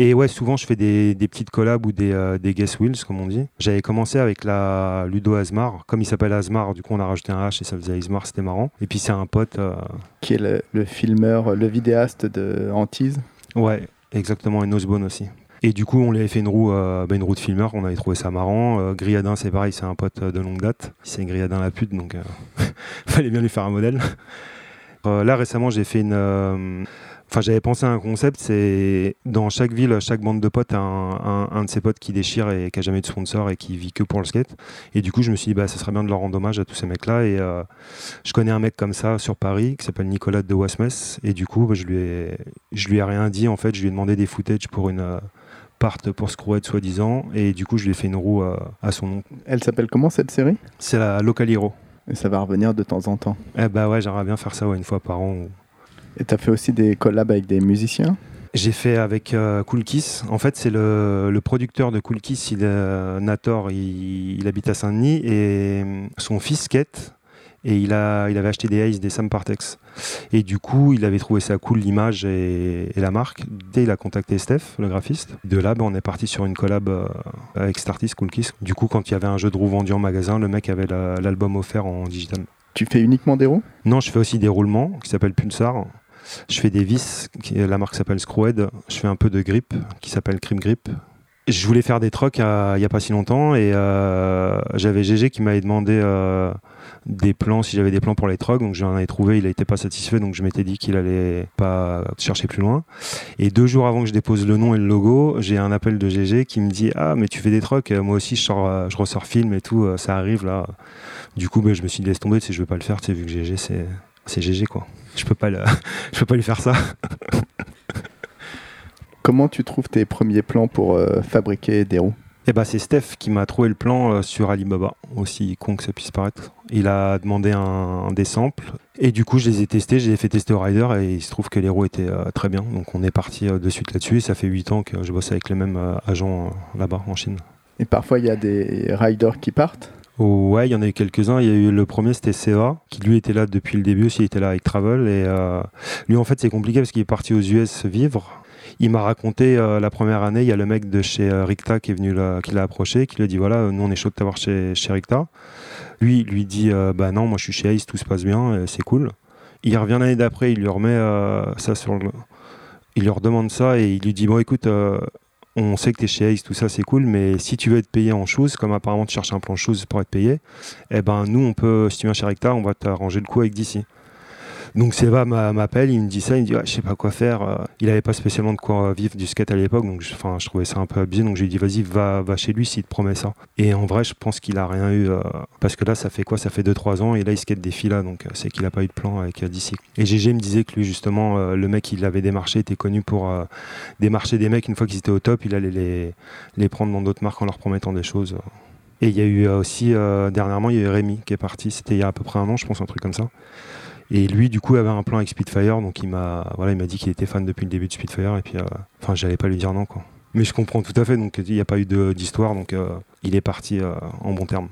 Et ouais, souvent je fais des, des petites collabs ou des, euh, des guest wheels, comme on dit. J'avais commencé avec la Ludo Asmar. Comme il s'appelle Asmar, du coup on a rajouté un H et ça faisait Asmar, c'était marrant. Et puis c'est un pote. Qui est le, le filmeur, le vidéaste de Antise Ouais, exactement, et Nosebone aussi. Et du coup, on lui avait fait une roue, euh, bah, une roue de filmeur, on avait trouvé ça marrant. Euh, Griadin, c'est pareil, c'est un pote de longue date. C'est Griadin la pute, donc euh, fallait bien lui faire un modèle. Euh, là, récemment, j'ai fait une. Enfin, j'avais pensé à un concept, c'est dans chaque ville, chaque bande de potes a un, un- de ses potes qui déchire et qui a jamais de sponsor et qui vit que pour le skate. Et du coup, je me suis dit, bah, ça serait bien de leur rendre hommage à tous ces mecs-là. Et je connais un mec comme ça sur Paris qui s'appelle Nicolas de Wasmes. Et du coup, bah, je, lui je lui ai rien dit. En fait, je lui ai demandé des footage pour une euh, part pour Screwhead, soi-disant. Et du coup, je lui ai fait une roue euh, à son nom. Elle s'appelle comment cette série? C'est la Local Hero. Et ça va revenir de temps en temps. Eh bah ouais, j'aimerais bien faire ça ouais, une fois par an. ou- Et t'as fait aussi des collabs avec des musiciens? J'ai fait avec euh, Cool Kiss. En fait, c'est le, le producteur de Cool Kiss, il, est- Nator, il, il habite à Saint-Denis et euh, son fils skate. Et il, a, il avait acheté des Ace, des Sam Partex. Et du coup, il avait trouvé ça cool, l'image et, et la marque. Dès il a contacté Steph, le graphiste. De là, ben, on est parti sur une collab euh, avec cet artiste, Cool Kiss. Du coup, quand il y avait un jeu de roues vendu en magasin, le mec avait la- l'album offert en digital. Tu fais uniquement des roues? Non, je fais aussi des roulements qui s'appellent Pulsar. Je fais des vis, la marque s'appelle Screwhead. Je fais un peu de grip qui s'appelle Crim Grip. Je voulais faire des trucks euh, il n'y a pas si longtemps et euh, j'avais GG qui m'avait demandé euh, des plans, si j'avais des plans pour les trucks. Donc j'en avais trouvé, il n'était pas satisfait. Donc je m'étais dit qu'il allait pas chercher plus loin. Et deux jours avant que je dépose le nom et le logo, j'ai un appel de GG qui me dit Ah, mais tu fais des trucks, moi aussi je, sors, je ressors film et tout, ça arrive là. Du coup, ben, je me suis dit laisse tomber, tu je veux pas le faire, tu sais, vu que GG c'est GG quoi. Je peux je peux pas lui faire ça. Comment tu trouves tes premiers plans pour euh, fabriquer des roues? Et bah c'est Steph qui m'a trouvé le plan euh, sur Alibaba, aussi con que ça puisse paraître. Il a demandé un, des samples et du coup je les ai testés, je les ai fait tester au rider et il se trouve que les roues étaient euh, très bien. Donc on est parti de suite là-dessus et ça fait 8 ans que je bosse avec les mêmes agents là-bas en Chine. Et parfois, il y a des riders qui partent? Oh, ouais, il y en a eu quelques-uns. Il y a eu le premier, c'était CEA, qui lui était là depuis le début aussi, il était là avec Travel. Et euh, lui, en fait, c'est compliqué parce qu'il est parti aux US vivre. Il m'a raconté euh, la première année, il y a le mec de chez euh, Ricta qui est venu qui l'a approché, qui lui a dit voilà, nous on est chaud de t'avoir chez, chez Ricta. Lui, lui dit euh, bah non, moi je suis chez Ace, tout se passe bien, c'est cool. Il revient l'année d'après, il lui remet ça sur le. Il leur demande ça et il lui dit bon écoute, on sait que tu es chez Ace, tout ça c'est cool, mais si tu veux être payé en choses, comme apparemment tu cherches un plan chose pour être payé, eh ben nous on peut, si tu viens chez Recta, on va t'arranger le coup avec DC. Donc Seba m'a- m'appelle, il me dit ça, il me dit ouais, je sais pas quoi faire. Euh, Il avait pas spécialement de quoi vivre du skate à l'époque, donc je, je trouvais ça un peu abusé, donc je lui ai dit vas-y va, chez lui s'il te promet ça. Et en vrai je pense qu'il a rien eu, euh, parce que là ça fait quoi? Ça fait 2-3 ans et là il skate des filles là, donc euh, c'est qu'il a pas eu de plan avec DC. Et GG me disait que lui justement, le mec il avait démarché, était connu pour démarcher des mecs une fois qu'ils étaient au top, il allait les, les prendre dans d'autres marques en leur promettant des choses. Et il y a eu aussi, dernièrement, il y a eu Rémi qui est parti, c'était il y a à peu près un an, je pense, un truc comme ça. Et lui, du coup, avait un plan avec Spitfire, donc il m'a voilà, il m'a dit qu'il était fan depuis le début de Spitfire, et puis, euh, enfin, j'allais pas lui dire non, quoi. Mais je comprends tout à fait, donc il n'y a pas eu d'histoire, donc euh, il est parti euh, en bon terme.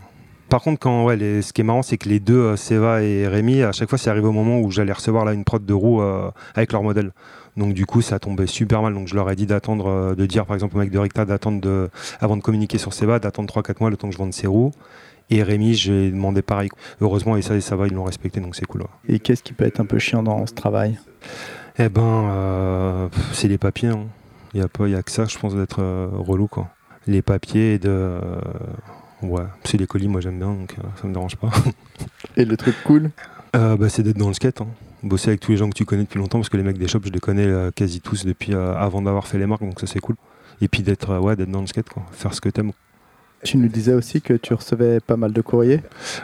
Par contre, quand, ouais, ce qui est marrant, c'est que les deux, Seva et Rémi, à chaque fois, c'est arrivé au moment où j'allais recevoir là, une prod de roue euh, avec leur modèle. Donc du coup, ça tombait super mal. Donc je leur ai dit d'attendre, de dire par exemple au mec de Ricta d'attendre avant de communiquer sur Seva, d'attendre 3-4 mois le temps que je vende ses roues. Et Rémi, j'ai demandé pareil. Heureusement, et ça, et ça va, ils l'ont respecté, donc c'est cool. ouais. Et qu'est-ce qui peut être un peu chiant dans ce travail? Eh ben, euh, c'est les papiers. hein. Il n'y a, a que ça, je pense, d'être euh, relou. Quoi. Les papiers et de. euh, ouais, c'est les colis, moi j'aime bien, donc ça me dérange pas. Et le truc cool? Bah, c'est d'être dans le skate. hein. Bosser avec tous les gens que tu connais depuis longtemps, parce que les mecs des shops, je les connais euh, quasi tous depuis euh, avant d'avoir fait les marques, donc ça c'est cool. Et puis d'être euh, ouais, d'être dans le skate, quoi. faire ce que t'aimes. Tu nous disais aussi que tu recevais pas mal de courriers.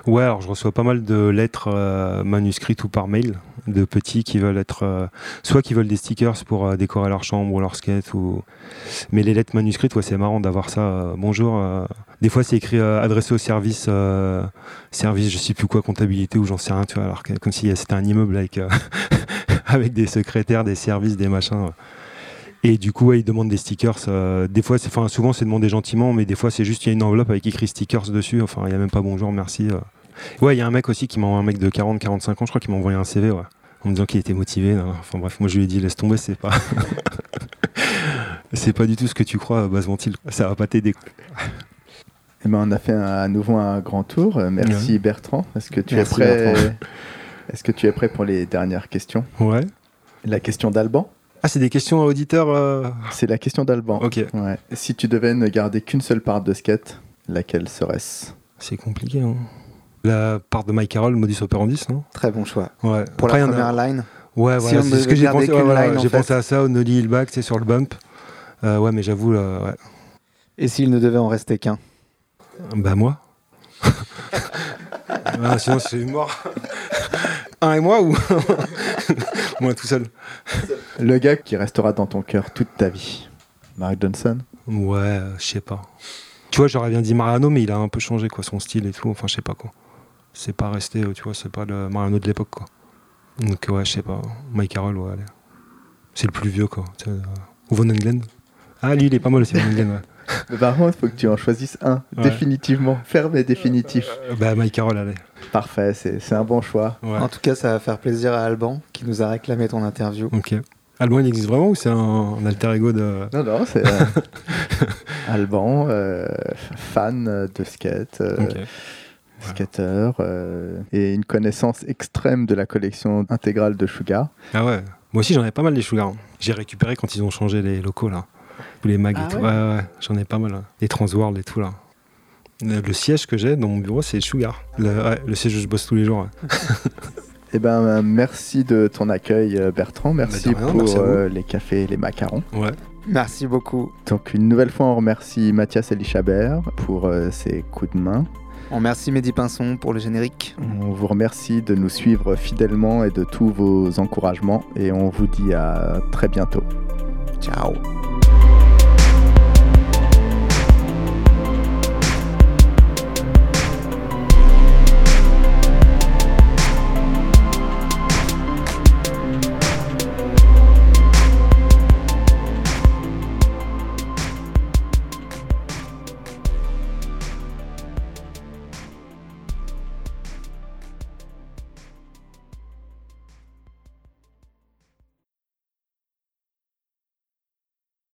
Ouais, alors je reçois pas mal de lettres euh, manuscrites ou par mail de petits qui veulent être euh, soit qui veulent des stickers pour euh, décorer leur chambre ou leur skate ou mais les lettres manuscrites ouais c'est marrant d'avoir ça bonjour des fois c'est écrit adressé au service service je sais plus quoi comptabilité ou j'en sais rien tu vois alors que, comme si c'était un immeuble avec avec des secrétaires des services des machins. Et du coup, ouais, ils demandent des stickers. euh, des fois, enfin, souvent, c'est demandé gentiment, mais des fois, c'est juste il y a une enveloppe avec écrit stickers dessus. Enfin, il n'y a même pas bonjour, merci. euh. Ouais, il y a un mec aussi qui m'a un mec de 40-45 ans, je crois, qui m'a envoyé un CV, ouais, en me disant qu'il était motivé. nan. Enfin bref, moi je lui ai dit laisse tomber, c'est pas. c'est pas du tout ce que tu crois, Base Ventile. Ça va pas t'aider. Eh ben, on a fait un- à nouveau un grand tour. Euh, Merci Bertrand. Est-ce que tu Merci, es prêt Bertrand. Est-ce que tu es prêt pour les dernières questions? Ouais. La question d'Alban? Ah, c'est des questions à auditeurs. euh, C'est la question d'Alban. Ok. Ouais. Si tu devais ne garder qu'une seule part de skate, laquelle serait-ce? C'est compliqué. Hein. La part de Mike Carroll, modus operandi, non? Très bon choix. Ouais. Pour Après, la a- première line, Ouais, Si voilà, c'est ce que j'ai pensé. ouais, voilà, j'ai pensé à ça au Nolly Hillback, c'est sur le bump. Euh, ouais, mais j'avoue, là, ouais. Et s'il ne devait en rester qu'un? Bah moi. Ah, sinon c'est mort. Un et moi ou moi tout seul. Le gars qui restera dans ton cœur toute ta vie. Mark Johnson Ouais, euh, je sais pas. Tu vois, j'aurais bien dit Mariano, mais il a un peu changé quoi, son style et tout. Enfin, je sais pas quoi. C'est pas resté, euh, tu vois, c'est pas le Mariano de l'époque quoi. Donc ouais, je sais pas. Mike Carroll, ouais, allez. C'est le plus vieux quoi. Euh, Ou Von Englen. Ah lui, il est pas mal aussi, Von Englen. Ouais. Mais par contre, il faut que tu en choisisses un, Ouais. définitivement, ferme et définitif. Euh, bah Mike Carroll, allez. Parfait, c'est un bon choix. Ouais. En tout cas, ça va faire plaisir à Alban qui nous a réclamé ton interview. Ok. Alban, il existe vraiment ou c'est un, un alter ego de. Non, non, c'est euh, Alban, euh, fan de skate, euh, Ok. skater, euh, et une connaissance extrême de la collection intégrale de Sugar. Ah ouais. Moi aussi, j'en ai pas mal des Sugar. hein. J'ai récupéré quand ils ont changé les locaux là. Tous les mags Ah et tout. ouais Ouais, ouais, J'en ai pas mal. là. Les Transworld et tout là. Le, le siège que j'ai dans mon bureau, c'est Sugar. Le, ouais, le siège où je bosse tous les jours. ouais. Eh ben, euh, merci de ton accueil, euh, Bertrand. Merci Bah, rien, pour merci vous. euh, les cafés et les macarons. Ouais. Merci beaucoup. Donc, une nouvelle fois, on remercie Mathias Elichabert pour euh, ses coups de main. On remercie Mehdi Pinson pour le générique. On vous remercie de nous suivre fidèlement et de tous vos encouragements. Et on vous dit à très bientôt. Ciao.